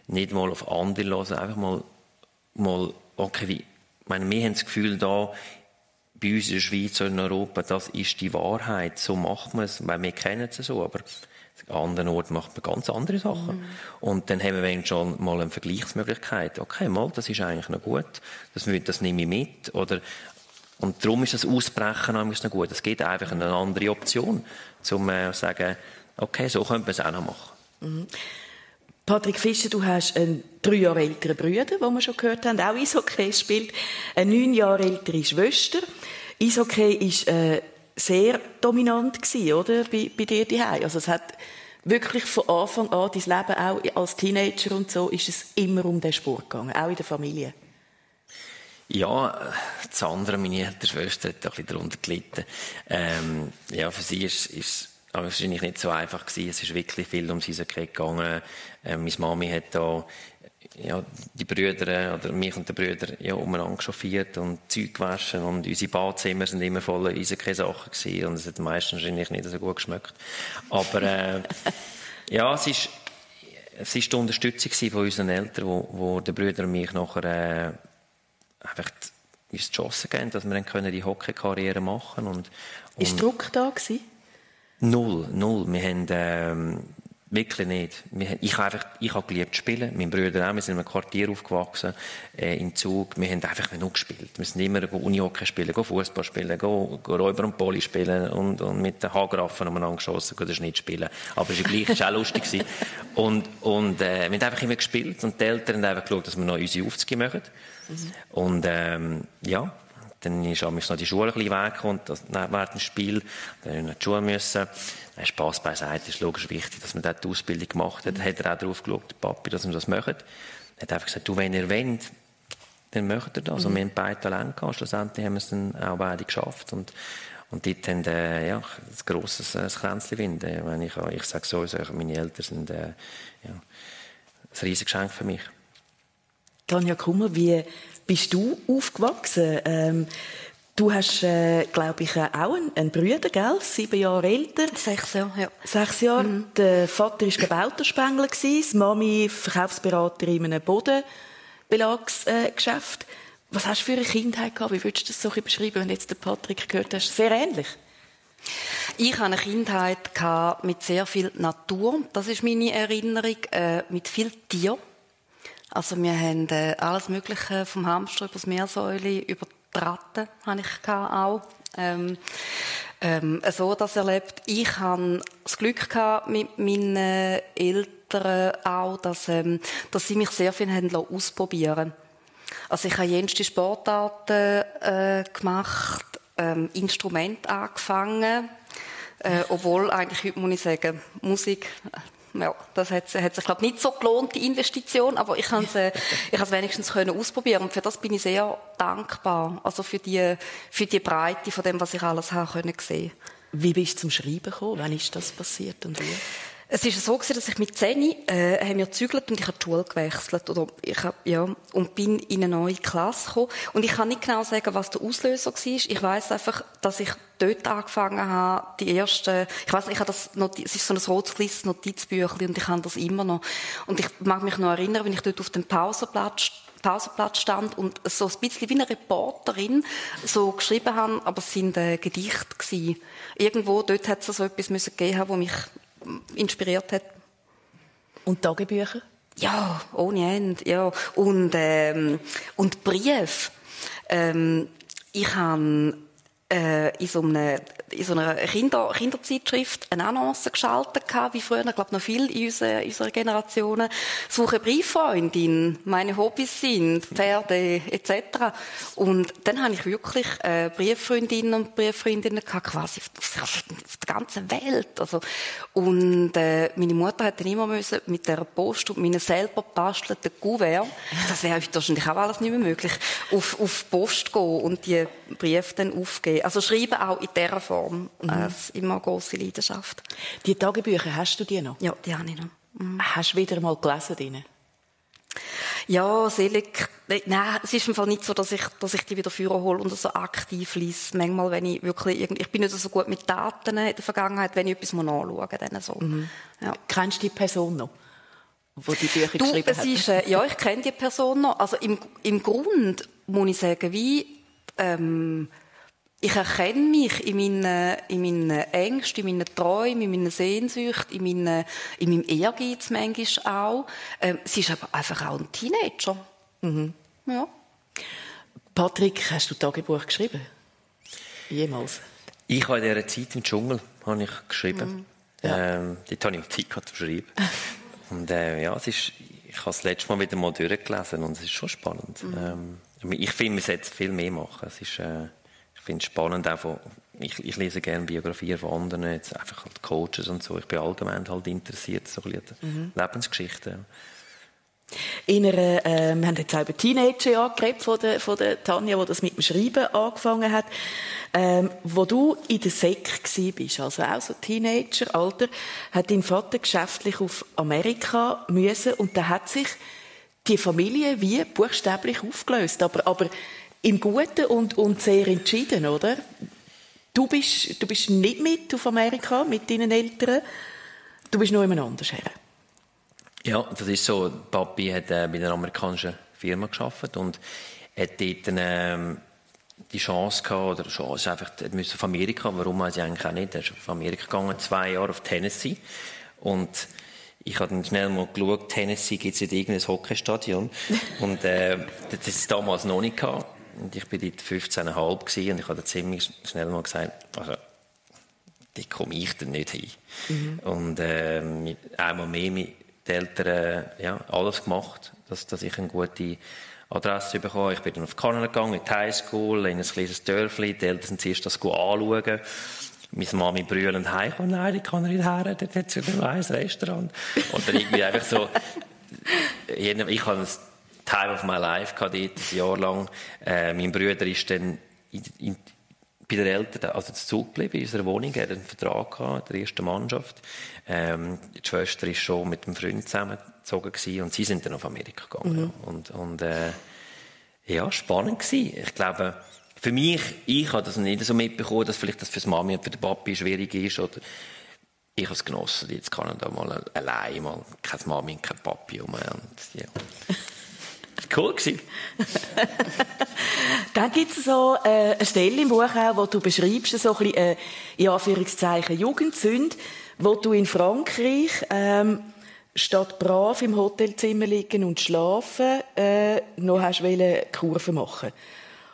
nicht mal auf andere hören, einfach mal, mal okay, wie, ich meine, wir haben das Gefühl da, bei uns in der Schweiz oder in Europa, das ist die Wahrheit, so macht man es, weil wir kennen es so, aber an anderen Orten macht man ganz andere Sachen. Mhm. Und dann haben wir schon mal eine Vergleichsmöglichkeit. Okay, mal, das ist eigentlich noch gut, das, das nehme ich mit. Oder und darum ist das Ausbrechen noch gut. Es gibt einfach eine andere Option, um äh, zu sagen, okay, so könnte man es auch noch machen. Mhm. Patrick Fischer, du hast einen drei Jahre älteren Bruder, den wir schon gehört haben, auch Eishockey spielt, eine neun Jahre ältere Schwester. Eishockey ist äh, sehr dominant gewesen, oder, bei, bei dir daheim. Also es hat wirklich von Anfang an dein Leben, auch als Teenager und so, ist es immer um den Sport gegangen, auch in der Familie. Ja, das andere, meine ältere Schwester, hat ein bisschen darunter gelitten. Ähm, ja, für sie ist, ist aber wahrscheinlich nicht so einfach gewesen. Es ist wirklich viel um sie gegangen. Ähm, meine Mami hat da ja, die Brüder oder mich und die Brüder ja, umeinander chauffiert und Zeug gewaschen und unsere Badzimmer sind immer voller Eishockey-Sachen gewesen und es hat meistens wahrscheinlich nicht so gut geschmeckt. Aber äh, ja, es ist, es ist die Unterstützung von unseren Eltern, wo, wo die Brüder mich nachher äh, einfach uns die Chance geben, dass wir dann die Hockey-Karriere machen können. Und, und Ist Druck da gewesen? Null, null. Wir haben, ähm, wirklich nicht. Wir, ich habe einfach, ich habe geliebt zu spielen. Mein Bruder auch. Wir sind in einem Quartier aufgewachsen, äh, im Zug. Wir haben einfach nur gespielt. Wir sind immer Unihockey spielen, Fußball spielen, go, go Räuber und Poli spielen und, und mit den Haargraffen umeinander geschossen, den Schnitt spielen. Aber es war gleich, es war auch lustig. Gewesen. Und, und, äh, wir haben einfach immer gespielt und die Eltern haben einfach geschaut, dass wir noch unsere Aufzüge machen. Mhm. Und ähm, ja, dann ist auch noch die Schule ein bisschen weggekommen, während dem Spiel, dann in die Schule müssen. Dann Spass beiseite, ist logisch wichtig, dass man dort die Ausbildung gemacht hat. Dann hat er auch darauf geschaut, Papi, dass wir das machen. Er hat einfach gesagt, du, wenn ihr wollt, dann möchtet ihr das. Mhm. Und wir haben beide Talent gehabt. Schlussendlich haben wir es dann auch beide geschafft. Und, und dort haben, äh, ja, ein grosses äh, Kränzchen winden. Wenn ich, ich sage so, meine Eltern sind, äh, ja, ein riesiges Geschenk für mich. Tanja Kummer, wie bist du aufgewachsen? Ähm, du hast, äh, glaube ich, auch einen, einen Bruder, gell? Sieben Jahre älter. Sechs Jahre, ja. Sechs Jahre. Mhm. Der Vater war Gebauterspengler, die Mami Verkaufsberaterin in einem Bodenbelagsgeschäft. Was hast du für eine Kindheit gehabt? Wie würdest du das so beschreiben, wenn jetzt den Patrick gehört hast? Sehr ähnlich. Ich hatte eine Kindheit mit sehr viel Natur. Das ist meine Erinnerung. Äh, mit viel Tier. Also wir haben äh, alles Mögliche vom Hamster über das Meersäule, über die Ratten habe ich auch. Ähm, ähm, so das erlebt. Ich habe das Glück gehabt mit meinen Eltern auch, dass, ähm, dass sie mich sehr viel haben ausprobieren Also ich habe jenste Sportarten äh, gemacht, ähm, Instrument angefangen, äh, obwohl eigentlich heute muss ich sagen, Musik ja, das hat, hat sich, glaube nicht so gelohnt, die Investition, aber ich kann es, äh, ich es wenigstens können ausprobieren und für das bin ich sehr dankbar, also für die, für die Breite von dem, was ich alles habe können sehen. Wie bist du zum Schreiben gekommen? Wann ist das passiert und wie? Es ist so gewesen, dass ich mit 10 äh, haben wir gezügelt und ich habe die Schule gewechselt oder ich hab, ja und bin in eine neue Klasse gekommen und ich kann nicht genau sagen, was der Auslöser war. Ich weiß einfach, dass ich dort angefangen habe, die erste, ich weiß, ich habe das Noti es ist so ein rotes Notizbüchlein und ich habe das immer noch und ich mag mich noch erinnern, wenn ich dort auf dem Pausenplatz Pausenplatz stand und so ein bisschen wie eine Reporterin so geschrieben haben, aber es sind äh, Gedichte gewesen. Irgendwo dort hat es so etwas müssen geben, wo mich inspiriert hat. Und Tagebücher? Ja, ohne Ende, ja. Und, ähm, und Brief. Ähm, ich habe in so einem in so einer Kinder Kinderzeitschrift eine Annonce geschaltet gehabt, wie früher, glaube noch viel in unserer, in unserer Generation. Suche Brieffreundin, meine Hobbys sind Pferde etc. Und dann habe ich wirklich äh, Brieffreundinnen und Brieffreundinnen gehabt, quasi auf, der ganzen Welt. Also und äh, meine Mutter hat dann immer müssen mit der Post und meinen selber bastelten Kuvert, das wäre wahrscheinlich auch alles nicht mehr möglich, auf, auf Post gehen und die Briefe dann aufgeben. Also schreiben auch in dieser Form. Mhm. Äh, immer eine grosse Leidenschaft. Die Tagebücher, hast du die noch? Ja, die habe ich noch. Mhm. Hast du wieder mal gelesen drin? Ja, selig. Nein, es ist im Fall nicht so, dass ich, dass ich die wieder führen hole und so aktiv lese. Manchmal, wenn ich wirklich irgendwie, ich bin nicht so gut mit Daten in der Vergangenheit, wenn ich etwas mal nachschaue, dann so. Mhm. Ja. Kennst du die Person noch? Wo die Bücher du, geschrieben es ist, äh, ja, ich kenne die Person noch. Also im, im Grund muss ich sagen, wie, ähm, ich erkenne mich in meinen, in meinen Ängsten, in meinen Träumen, in meinen Sehnsüchten, in, meinen, in meinem Ehrgeiz manchmal auch. Ähm, sie ist aber einfach auch ein Teenager. Mhm. Ja. Patrick, hast du Tagebuch geschrieben? Jemals? Ich habe in dieser Zeit im Dschungel habe ich geschrieben. Mhm. Ja. Ähm, dort habe ich auch Zeit zu schreiben. und äh, ja, es ist, ich habe das letzte Mal wieder mal durchgelesen und es ist schon spannend. Mhm. Ähm, ich finde, man sollte viel mehr machen. Es ist, äh, finde es spannend, auch von, ich, ich, lese gerne Biografien von anderen, jetzt einfach halt Coaches und so. Ich bin allgemein halt interessiert, so ein bisschen mhm. Lebensgeschichten. In einer, äh, wir haben jetzt auch über Teenager geredet von der, von der Tanja, die das mit dem Schreiben angefangen hat. Ähm, wo du in der Sek bist, also auch so Teenager-Alter, hat dein Vater geschäftlich auf Amerika müssen und da hat sich die Familie wie buchstäblich aufgelöst. Aber, aber im Guten und, und sehr entschieden, oder? Du bist, du bist nicht mit auf Amerika mit deinen Eltern. Du bist nur jemand anders her. Ja, das ist so. Papi hat äh, bei einer amerikanischen Firma geschafft und hat dort äh, die Chance gehabt, oder Chance, einfach, er musste auf Amerika. Warum weiß ich eigentlich auch nicht. Er ist auf Amerika gegangen, zwei Jahre auf Tennessee. Und ich habe dann schnell mal geschaut, Tennessee gibt es nicht irgendein Hockeystadion. und äh, das ist damals noch nicht gehabt. Und ich war dort 15,5 gewesen, und ich habe ziemlich schnell mal gesagt, also, da komme ich dann nicht hin. Mhm. Und äh, mit, einmal mehr mit den Eltern ja, alles gemacht, dass, dass ich eine gute Adresse bekomme. Ich bin dann auf Kanada gegangen, in die Highschool, in ein kleines Dörfli. Die Eltern sind zuerst das anschauen. Meine Mami brüllend heim, oh nein, ich kann nicht her, dort hat es ein Restaurant. Und dann irgendwie einfach so, ich habe Time of My Life gehabt, dort, ein Jahr lang. Äh, mein Bruder ist dann in, in, bei den Eltern, also zu Zug geblieben, in unserer Wohnung. Er hat einen Vertrag gehabt, der ersten Mannschaft. Ähm, die Schwester ist schon mit dem Freund zusammengezogen gewesen, und sie sind dann auf Amerika gegangen. Mhm. Und, und äh, ja, spannend gewesen. Ich glaube, für mich, ich habe das nicht so mitbekommen, dass vielleicht das für die Mami und für den Papi schwierig ist, oder ich habe es genossen, jetzt kann ich da mal allein, mal keine Mami und kein Papi rum. Und, ja. Cool gewesen. Dann gibt es so äh, eine Stelle im Buch auch, wo du beschreibst, so ein bisschen, äh, in Anführungszeichen, Jugendsünde, wo du in Frankreich ähm, statt brav im Hotelzimmer liegen und schlafen, äh, noch hast du Kurven machen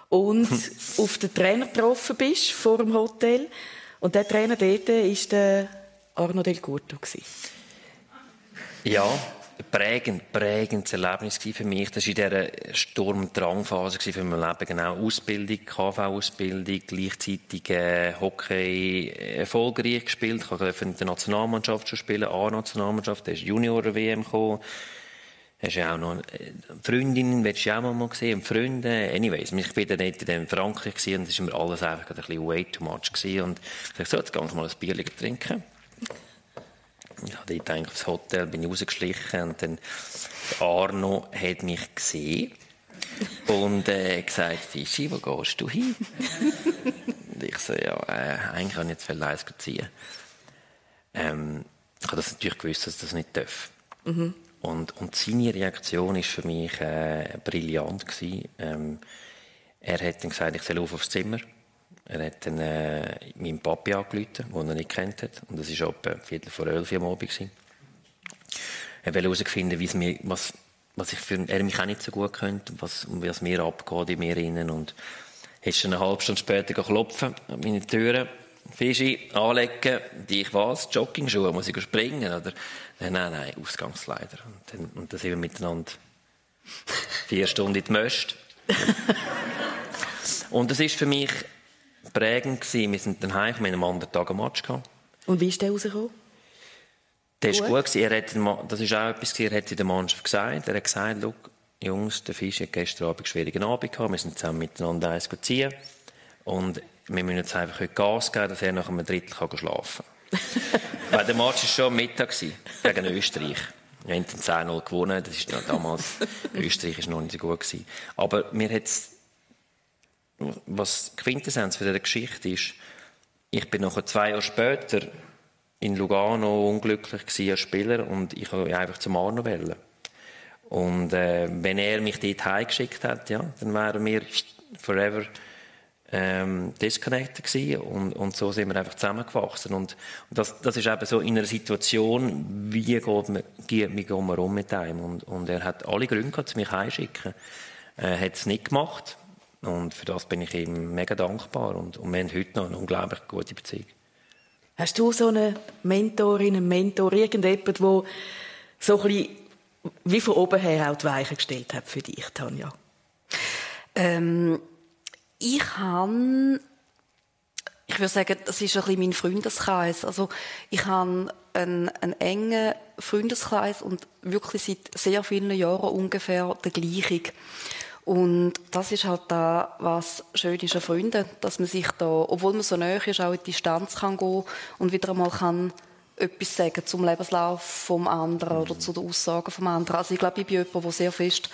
und auf den Trainer getroffen bist vor dem Hotel und der Trainer dort war der Arno Del Curto. Ja, prägend, prägendes Erlebnis für mich. Das war in dieser Sturm- und Drangphase für mein Leben. Genau, Ausbildung, KV-Ausbildung, gleichzeitig äh, Hockey erfolgreich gespielt. Ich durfte in der Nationalmannschaft schon spielen, A-Nationalmannschaft. Da ist Junior-WM gekommen. Hast ja auch noch eine Freundin, willst du auch mal sehen, Freunde. Anyways, ich war dann nicht in Frankreich und das war mir alles einfach ein bisschen way too much gewesen. Und ich dachte, so, jetzt gehe ich mal ein Bier trinken. Ich habe dort eigentlich aufs Hotel, bin ich rausgeschlichen und dann Arno hat mich gesehen und äh, gesagt, Fischi, wo gehst du hin? und ich so, ja, äh, eigentlich kann ich jetzt eins ziehen. Ähm, ich habe das natürlich gewusst, dass ich das nicht darf. Mhm. Und, und seine Reaktion ist für mich äh, brillant gewesen. Ähm, er hat dann gesagt, ich soll auf aufs Zimmer. Er hat dann äh, meinen Papi angerufen, den er nicht kennt hat. Und das war etwa Viertel vor elf am Abend. Gewesen. Er wollte herausfinden, was, was ich für, er mich auch nicht so gut kennt, was, um was mir abgeht in mir innen. Und ist schon eine halbe Stunde später klopfen an meine Türe. Fischi, anlegen, die ich was, Jogging-Schuhe, muss ich springen, oder? Nein, nein, nein, Ausgangsleider. Und dann, und dann sind wir miteinander vier Stunden in die Möst. und das ist für mich prägend gewesen. Wir sind dann heim, wir haben am anderen Tag einen Match gehabt. Und wie ist der rausgekommen? Der ist gut gewesen. Er hat, das ist auch etwas er hat in der Mannschaft gesagt. Er hat gesagt, Look, Jungs, der Fisch hat gestern Abend einen schwierigen Abend gehabt. Wir sind zusammen miteinander eins ziehen. Und wir müssen jetzt einfach heute Gas geben, dass er nach einem Drittel kann schlafen kann. Weil der Match war schon am Mittag gegen Österreich. Wir haben 10-0 gewonnen. Das ist damals, Österreich war noch nicht so gut gewesen. Aber mir hat was Quintessenz für diese Geschichte ist, ich bin noch zwei Jahre später in Lugano unglücklich gewesen als Spieler und ich habe einfach zum Arno wählen. Und äh, wenn er mich dort heimgeschickt hat, ja, dann wären wir forever ähm, disconnected gewesen und, und so sind wir einfach zusammengewachsen. Und, das, das ist eben so in einer Situation, wie geht man, wie gehen wir um mit einem? Und, und er hat alle Gründe gehabt, mich heimschicken. Er hat es nicht gemacht. Und für das bin ich ihm mega dankbar. Und, und wir haben heute noch eine unglaublich gute Beziehung. Hast du so eine Mentorin, einen Mentor, irgendjemand, der so ein bisschen wie von oben her auch die Weichen gestellt hat für dich, Tanja? Ähm, ich habe, ich würde sagen, das ist ein bisschen mein Freundeskreis. Also ich habe einen, einen engen Freundeskreis und wirklich seit sehr vielen Jahren ungefähr der gleiche. Und das ist halt da, was schön ist an Freunden, dass man sich da, obwohl man so nahe ist, auch in die Distanz kann gehen und wieder einmal kann etwas sagen zum Lebenslauf vom anderen oder zu den Aussagen vom anderen. Also ich glaube, ich bin jemand, der sehr fest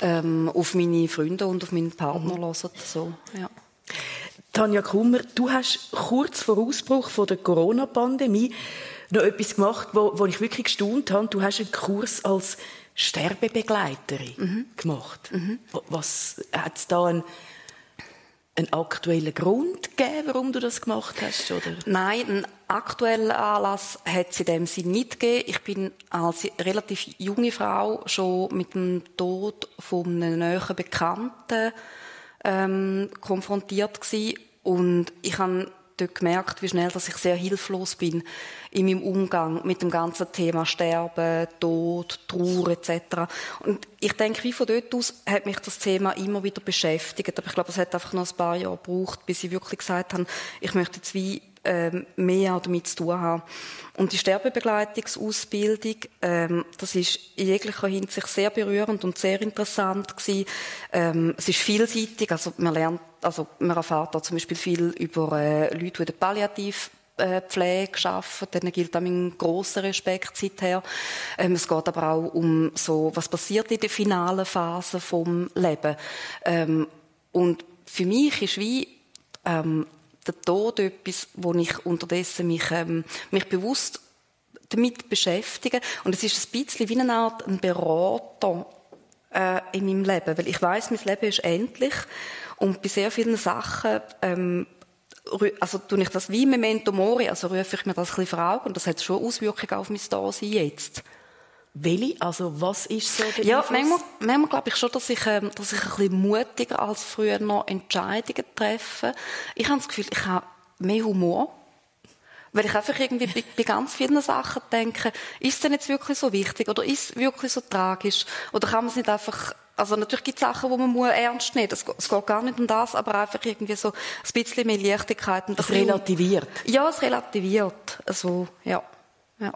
ähm, auf meine Freunde und auf meinen Partner mhm. hört. So, ja. Tanja Kummer, du hast kurz vor Ausbruch von der Corona-Pandemie noch etwas gemacht, wo, wo ich wirklich gestaunt habe. Du hast einen Kurs als Sterbebegleiterin mhm. gemacht. Mhm. Was hat es da einen, einen aktuellen Grund gegeben, warum du das gemacht hast? Oder? Nein, einen aktuellen Anlass hat es in dem Sinne nicht gegeben. Ich bin als relativ junge Frau schon mit dem Tod von einem näheren Bekannten ähm, konfrontiert gewesen. und ich habe dort gemerkt, wie schnell dass ich sehr hilflos bin in meinem Umgang mit dem ganzen Thema Sterben, Tod, Trauer etc. Und ich denke, wie von dort aus hat mich das Thema immer wieder beschäftigt. Aber ich glaube, es hat einfach noch ein paar Jahre gebraucht, bis ich wirklich gesagt habe, ich möchte jetzt wie ähm, mehr damit zu tun haben. Und die Sterbebegleitungsausbildung, ähm, das ist in jeglicher Hinsicht sehr berührend und sehr interessant gewesen. Ähm, es ist vielseitig, also man lernt, also man erfahrt da zum Beispiel viel über äh, Leute, die in der Palliativpflege arbeiten. Denen gilt auch mein grosser Respekt seither. Ähm, es geht aber auch um so, was passiert in der finalen Phase vom Leben. Ähm, und für mich ist wie ähm, der Tod etwas, wo ich unterdessen mich, ähm, mich bewusst damit beschäftige. Und es ist ein bisschen wie eine Art ein Berater äh, in meinem Leben, weil ich weiß, mein Leben ist endlich und bei sehr vielen Sachen ähm, also tue ich das wie Memento Mori, also rufe ich mir das ein bisschen vor Augen und das hat schon Auswirkungen auf mein Dasein jetzt. Welche? Also was ist so der Ja, Einfluss? manchmal, manchmal glaube ich schon, dass ich, ähm, dass ich ein bisschen mutiger als früher noch Entscheidungen treffe. Ich habe das Gefühl, ich habe mehr Humor. Weil ich einfach irgendwie bei, bei ganz vielen Sachen denke, ist es denn jetzt wirklich so wichtig oder ist es wirklich so tragisch? Oder kann man es nicht einfach, also natürlich gibt es Sachen, wo man muss ernst nehmen es, es geht gar nicht um das, aber einfach irgendwie so ein bisschen mehr Leichtigkeit. Und Es relativiert. Ja, es relativiert. Also, ja. ja.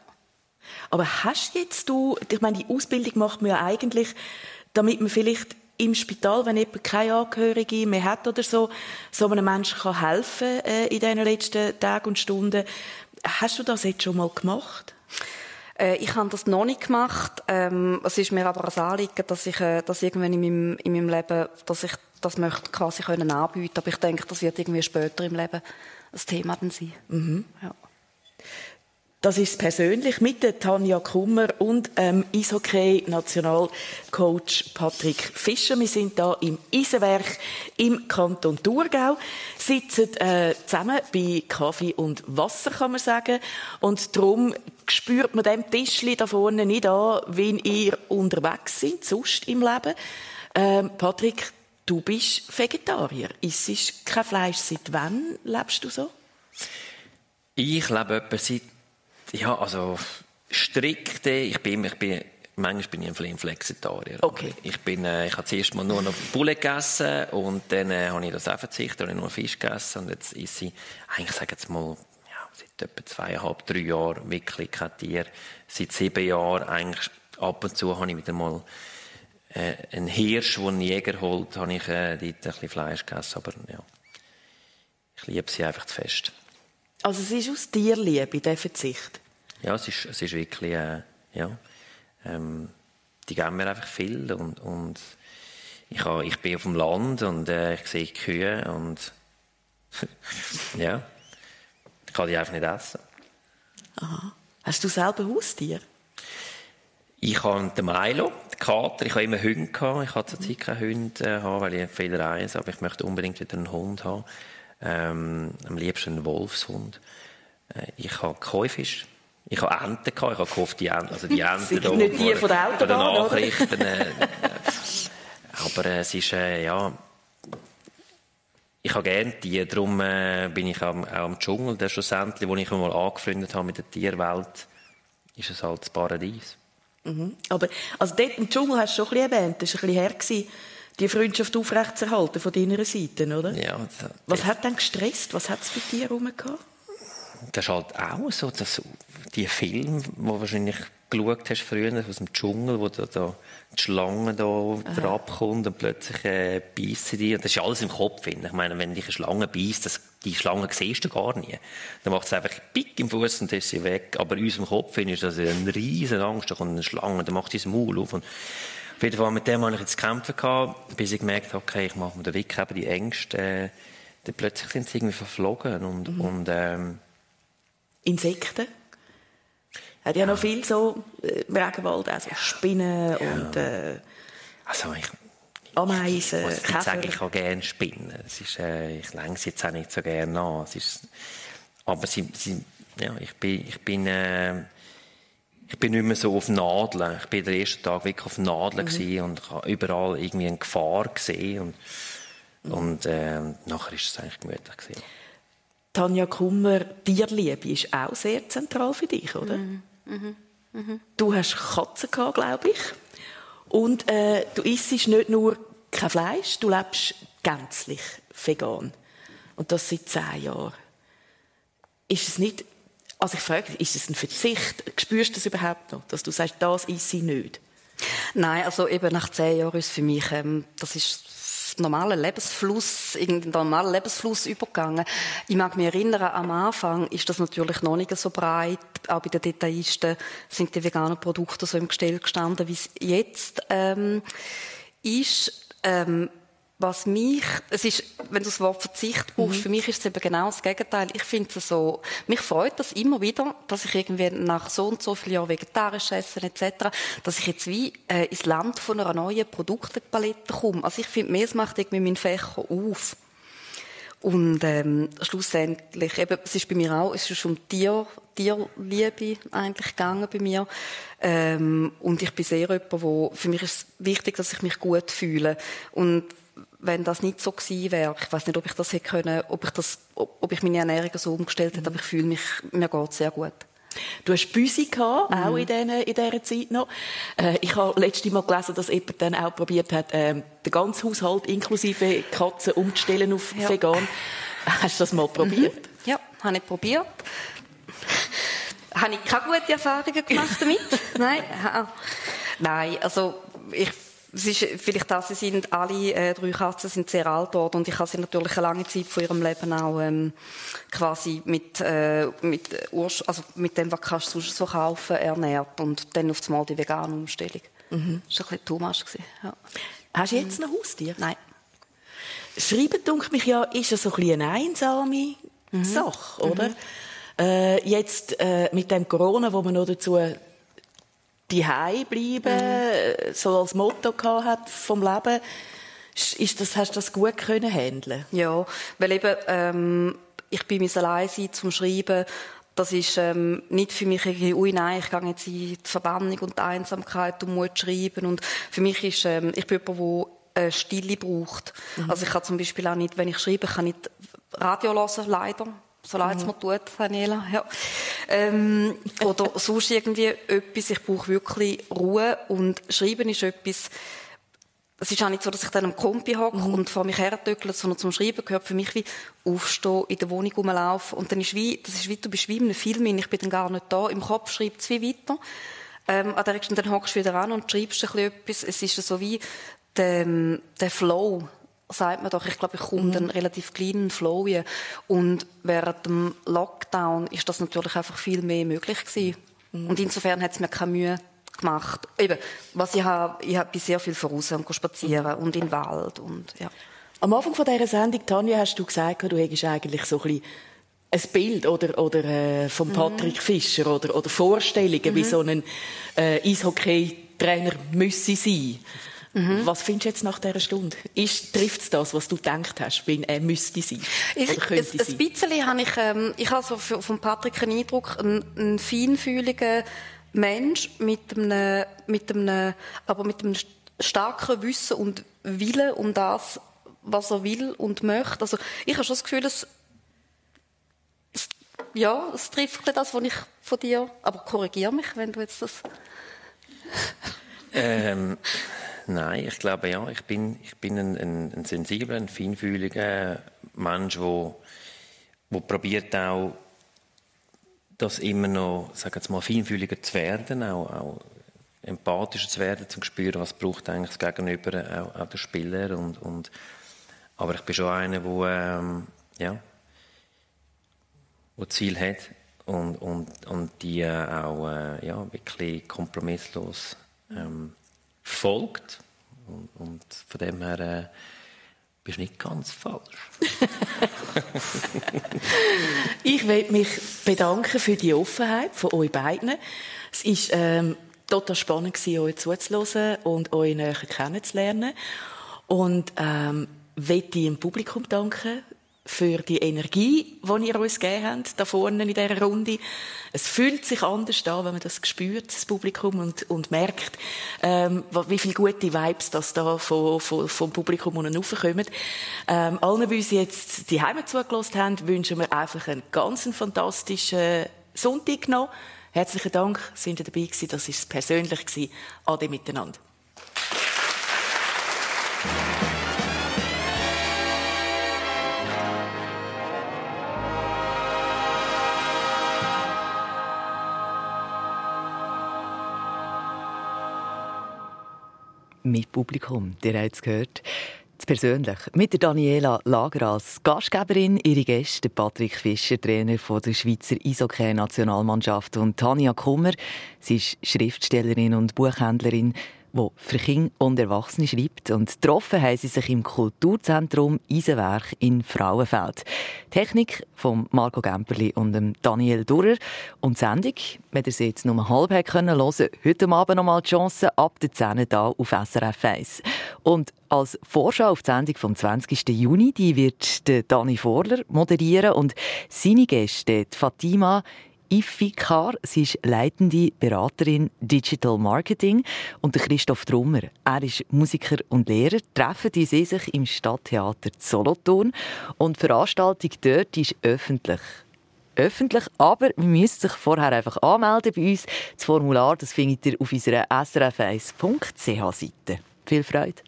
Aber hast jetzt du, ich meine, die Ausbildung macht man ja eigentlich, damit man vielleicht im Spital, wenn jemand keine Angehörige mehr hat oder so, so einem Menschen kann helfen äh, in diesen letzten Tagen und Stunden. Hast du das jetzt schon mal gemacht? Äh, ich habe das noch nicht gemacht. Ähm, es ist mir aber ein Anliegen, dass ich, äh, dass irgendwann in meinem, in meinem Leben, dass ich das möchte quasi können anbieten. Aber ich denke, das wird irgendwie später im Leben ein Thema dann sein. Ja. Das ist persönlich mit der Tanja Kummer und ähm, Eishockey-Nationalcoach Patrick Fischer. Wir sind da im Eisenwerk im Kanton Thurgau, sitzen äh, zusammen bei Kaffee und Wasser, kann man sagen. Und darum spürt man dem Tischli da vorne nicht an, wenn ihr unterwegs seid, sonst im Leben. Ähm, Patrick, du bist Vegetarier. Isst kein Fleisch. Seit wann lebst du so? Ich lebe etwa seit, ja, also strikte, ich bin, ich bin, manchmal bin ich ein bisschen Flexitarier. Okay. Ich bin, äh, ich habe zuerst mal nur noch Bulle gegessen und dann äh, habe ich das auch verzichtet, habe ich nur Fisch gegessen und jetzt ist sie, eigentlich sage ich jetzt mal, ja, seit etwa zweieinhalb, drei Jahren wirklich kein Tier. Seit sieben Jahren eigentlich ab und zu habe ich wieder mal äh, einen Hirsch, den ein Jäger holt, habe ich äh, dort ein bisschen Fleisch gegessen, aber ja, ich liebe sie einfach zu fest. Also es ist aus Tierliebe, der Verzicht. Ja, es ist, es ist wirklich, äh, ja, ähm, die geben mir einfach viel und, und ich, ha, ich bin auf dem Land und äh, ich sehe Kühe und ja, ich kann die einfach nicht essen. Hast du selber Haustier? Ich habe den Milo, den Kater, ich habe immer Hunde gehabt. Ich habe zurzeit keine Hunde äh, weil ich viel reise, aber ich möchte unbedingt wieder einen Hund haben. Ähm, am liebsten einen Wolfshund. Äh, ich habe Käufisch. Ich habe Enten gehabt. Ich habe gehofft, die Enten, also die Enten da nicht die von der Autobahn? Nachrichten. Äh, aber äh, es ist, äh, ja, ich habe gerne Tiere, darum äh, bin ich am, auch am Dschungel, der schlussendlich, wo ich mich mal angefreundet habe mit der Tierwelt, ist es halt das Paradies. Aber, also dort im Dschungel hast du schon ein bisschen erwähnt, das war ein bisschen her, die Freundschaft aufrechtzuerhalten von deiner Seite, oder? Ja, das, Was hat denn gestresst? Was hat es für Tiere rumgehabt? das ist halt auch so, dass die Filme, die du wahrscheinlich geschaut hast früher, aus dem Dschungel, wo da, da die Schlange da abkommt und plötzlich äh, beißen die. Und das ist alles im Kopf. finde Ich meine, wenn dich eine Schlange beißt, das, die Schlange siehst du gar nie. Dann macht es einfach pick im Fuß und dann ist sie weg. Aber in unserem Kopf finde ich das eine riesen Angst. Da kommt eine Schlange, dann macht sie das Maul auf. Und auf jeden Fall mit dem habe ich jetzt zu kämpfen gehabt, bis ich gemerkt habe, okay, ich mache mir den Weg eben die Ängste. Äh, dann plötzlich sind sie irgendwie verflogen und, und ähm, Insekten? Hat ja, noch viel so äh, im Regenwald, also Spinnen und äh, also ich, Ameisen, Ich nicht Käfer. sagen, ich habe gerne Spinnen. Es ist, äh, ich länge sie jetzt auch nicht so gerne an. Es ist, aber sie, sie, ja, ich bin, ich bin, äh, ich bin nicht mehr so auf Nadeln. Ich bin den ersten Tag wirklich auf Nadeln gewesen und habe überall irgendwie eine Gefahr gesehen und, und äh, nachher ist es eigentlich gemütlich gewesen. Tanja Kummer, Tierliebe ist auch sehr zentral für dich, oder? Du hast Katzen gehabt, glaube ich. Und äh, du isst nicht nur kein Fleisch, du lebst gänzlich vegan. Und das seit zehn Jahren. Ist es nicht, also ich frage ist es ein Verzicht? Spürst du das überhaupt noch, dass du sagst, das isst sie nicht? Nein, also eben nach zehn Jahren ist für mich, ähm, das ist normaler Lebensfluss, in den normalen Lebensfluss übergegangen. Ich mag mich erinnern, am Anfang ist das natürlich noch nicht so breit. Auch bei den Detailisten sind die veganen Produkte so im Gestell gestanden, wie es jetzt ähm, ist. Ähm, was mich, es ist, wenn du das Wort Verzicht brauchst, für mich ist es eben genau das Gegenteil. Ich finde es so, mich freut das immer wieder, dass ich irgendwie nach so und so vielen Jahren vegetarisch essen etc., dass ich jetzt wie äh, ins Land von einer neuen Produktepalette komme. Also ich finde, mehr es macht irgendwie meinen Fächer auf. Und ähm, schlussendlich, eben, es ist bei mir auch, es ist um Tier, Tierliebe eigentlich gegangen bei mir. Ähm, und ich bin sehr jemand, wo, für mich ist es wichtig, dass ich mich gut fühle. Und wenn das nicht so gewesen wäre, ich weiß nicht, ob ich das hätte können, ob ich das, ob ich meine Ernährung so umgestellt hätte, aber ich fühle mich, mir geht sehr gut. Du hast Büsi gehabt, mhm. auch in, diesen, in dieser Zeit noch. Äh, ich habe letztes Mal gelesen, dass jemand dann auch probiert hat, äh, den ganzen Haushalt inklusive Katzen umzustellen auf ja. vegan. Hast du das mal probiert? Mhm. Ja, habe ich probiert. habe ich keine guten Erfahrungen gemacht damit. Nein. Nein, also ich es ist vielleicht das, sie sind alle äh, drei Katzen sind sehr alt dort und ich habe sie natürlich eine lange Zeit von ihrem Leben auch ähm, quasi mit äh, mit Urs also mit dem was kannst du so kaufen ernährt und dann auf einmal die vegane Umstellung. Mhm. Das war ein bisschen much. Ja. Hast du jetzt mhm. ein Haustier? Nein. Schreiben, denke mich ja, ist ja so ein bisschen eine einsame mhm. Sache, oder? Mhm. Äh, jetzt äh, mit dem Corona, wo man noch dazu die bleiben, mhm. so als Motto hat vom Leben. Ist das, hast du das gut können handeln? Ja, weil eben ähm, ich bin mir allein sein zum Schreiben. Das ist ähm, nicht für mich irgendwie, ui nein, ich gehe jetzt in die Verbannung und die Einsamkeit und muss schreiben. Und für mich ist, ähm, ich bin jemand, der äh, Stille braucht. Mhm. Also ich kann zum Beispiel auch nicht, wenn ich schreibe, kann nicht Radio hören, leider so leid es mhm. mir tut, Daniela. Ja. Ähm, oder sonst irgendwie etwas, ich brauche wirklich Ruhe und Schreiben ist etwas, es ist auch nicht so, dass ich dann am Kompi hocke mhm. und vor mich herdöckle, sondern zum Schreiben gehört für mich wie aufstehen, in der Wohnung rumlaufen und dann ist wie, das ist wie, du bist wie in einem Film, ich bin dann gar nicht da, im Kopf schreibt es wie weiter. Ähm, an der dann hockst du wieder an und schreibst ein bisschen etwas. Es ist so wie der, der Flow, sagt man doch, ich glaube, ich komme mhm. einen relativ kleinen Flow hin. Und während dem Lockdown ist das natürlich einfach viel mehr möglich gewesen. Mhm. Und insofern hat es mir keine Mühe gemacht. Eben, was ich habe, ich habe sehr viel voraus und spazieren mhm. und in den Wald und, ja. Am Anfang von dieser Sendung, Tanja, hast du gesagt, du hättest eigentlich so ein, ein Bild oder, oder äh, von mhm. Patrick Fischer oder, oder Vorstellungen, wie mhm. so ein äh, Eishockey-Trainer müsse sein. Mhm. Was findest du jetzt nach dieser Stunde? trifft es das, was du gedacht hast, wenn er müsste sein? Ich, oder könnte ein, sein? ein bisschen habe ich, ähm, ich habe so von Patrick einen Eindruck, einen, einen feinfühligen Mensch mit einem, mit einem, aber mit einem starken Wissen und Willen um das, was er will und möchte. Also ich habe schon das Gefühl, dass ja, es trifft das, was ich von dir, aber korrigiere mich, wenn du jetzt das... ähm, Nein, ich glaube ja, ich bin, ich bin ein, ein, ein sensibler, ein feinfühliger Mensch, wo, wo probiert auch, das immer noch, sag jetzt mal, feinfühliger zu werden, auch, auch empathischer zu werden, zu spüren, was braucht eigentlich das Gegenüber, auch, auch der Spieler und, und aber ich bin schon einer, wo ähm, ja, wo Ziel hat und und und die äh, auch äh, ja wirklich kompromisslos ähm, folgt. Und, und von dem her äh, bist du nicht ganz falsch. ich möchte mich bedanken für die Offenheit von euch beiden. Es ist ähm, total spannend gewesen, euch zuzuhören und euch näher kennenzulernen. Und ähm, möchte ich dem Publikum danken für die Energie, die ihr uns gegeben habt, da vorne in dieser Runde. Es fühlt sich anders an, wenn man das spürt, das Publikum, und, und merkt, ähm, wie viele gute Vibes das da vom, vom, vom Publikum unten raufkommen. Ähm, allen, die uns jetzt die Heime zugelassen haben, wünschen wir einfach einen ganz fantastischen Sonntag noch. Herzlichen Dank, sind ihr dabei gewesen. Das war es persönlich gewesen. Ade miteinander. Mit Publikum. Ihr habt es gehört. Persönlich mit der Daniela Lager als Gastgeberin, ihre Gäste Patrick Fischer, Trainer von der Schweizer Eishockey-Nationalmannschaft und Tanja Kummer. Sie ist Schriftstellerin und Buchhändlerin wo für Kinder und Erwachsene schreibt. Und getroffen haben sie sich im Kulturzentrum Eisenwerk in Frauenfeld. Technik von Marco Gemperli und Daniel Durrer. Und die Sendung, wenn ihr sie jetzt nur halb hören können, heute Abend noch mal die Chance ab der 10 hier auf SRF 1. Und als Vorschau auf die Sendung vom 20. Juni, die wird Dani Vorler moderieren und seine Gäste, Fatima Ifikar. Sie ist leitende Beraterin Digital Marketing. Und Christoph Drummer, er ist Musiker und Lehrer. Treffen die sie sich im Stadttheater Solothurn. Und die Veranstaltung dort ist öffentlich öffentlich, aber man müsst sich vorher einfach anmelden bei uns. Das Formular das findet ihr auf unserer srf1.ch-Seite. Viel Freude!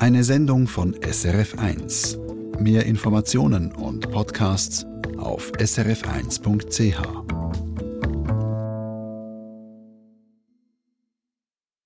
Eine Sendung von SRF1. Mehr Informationen und Podcasts auf srf1.ch.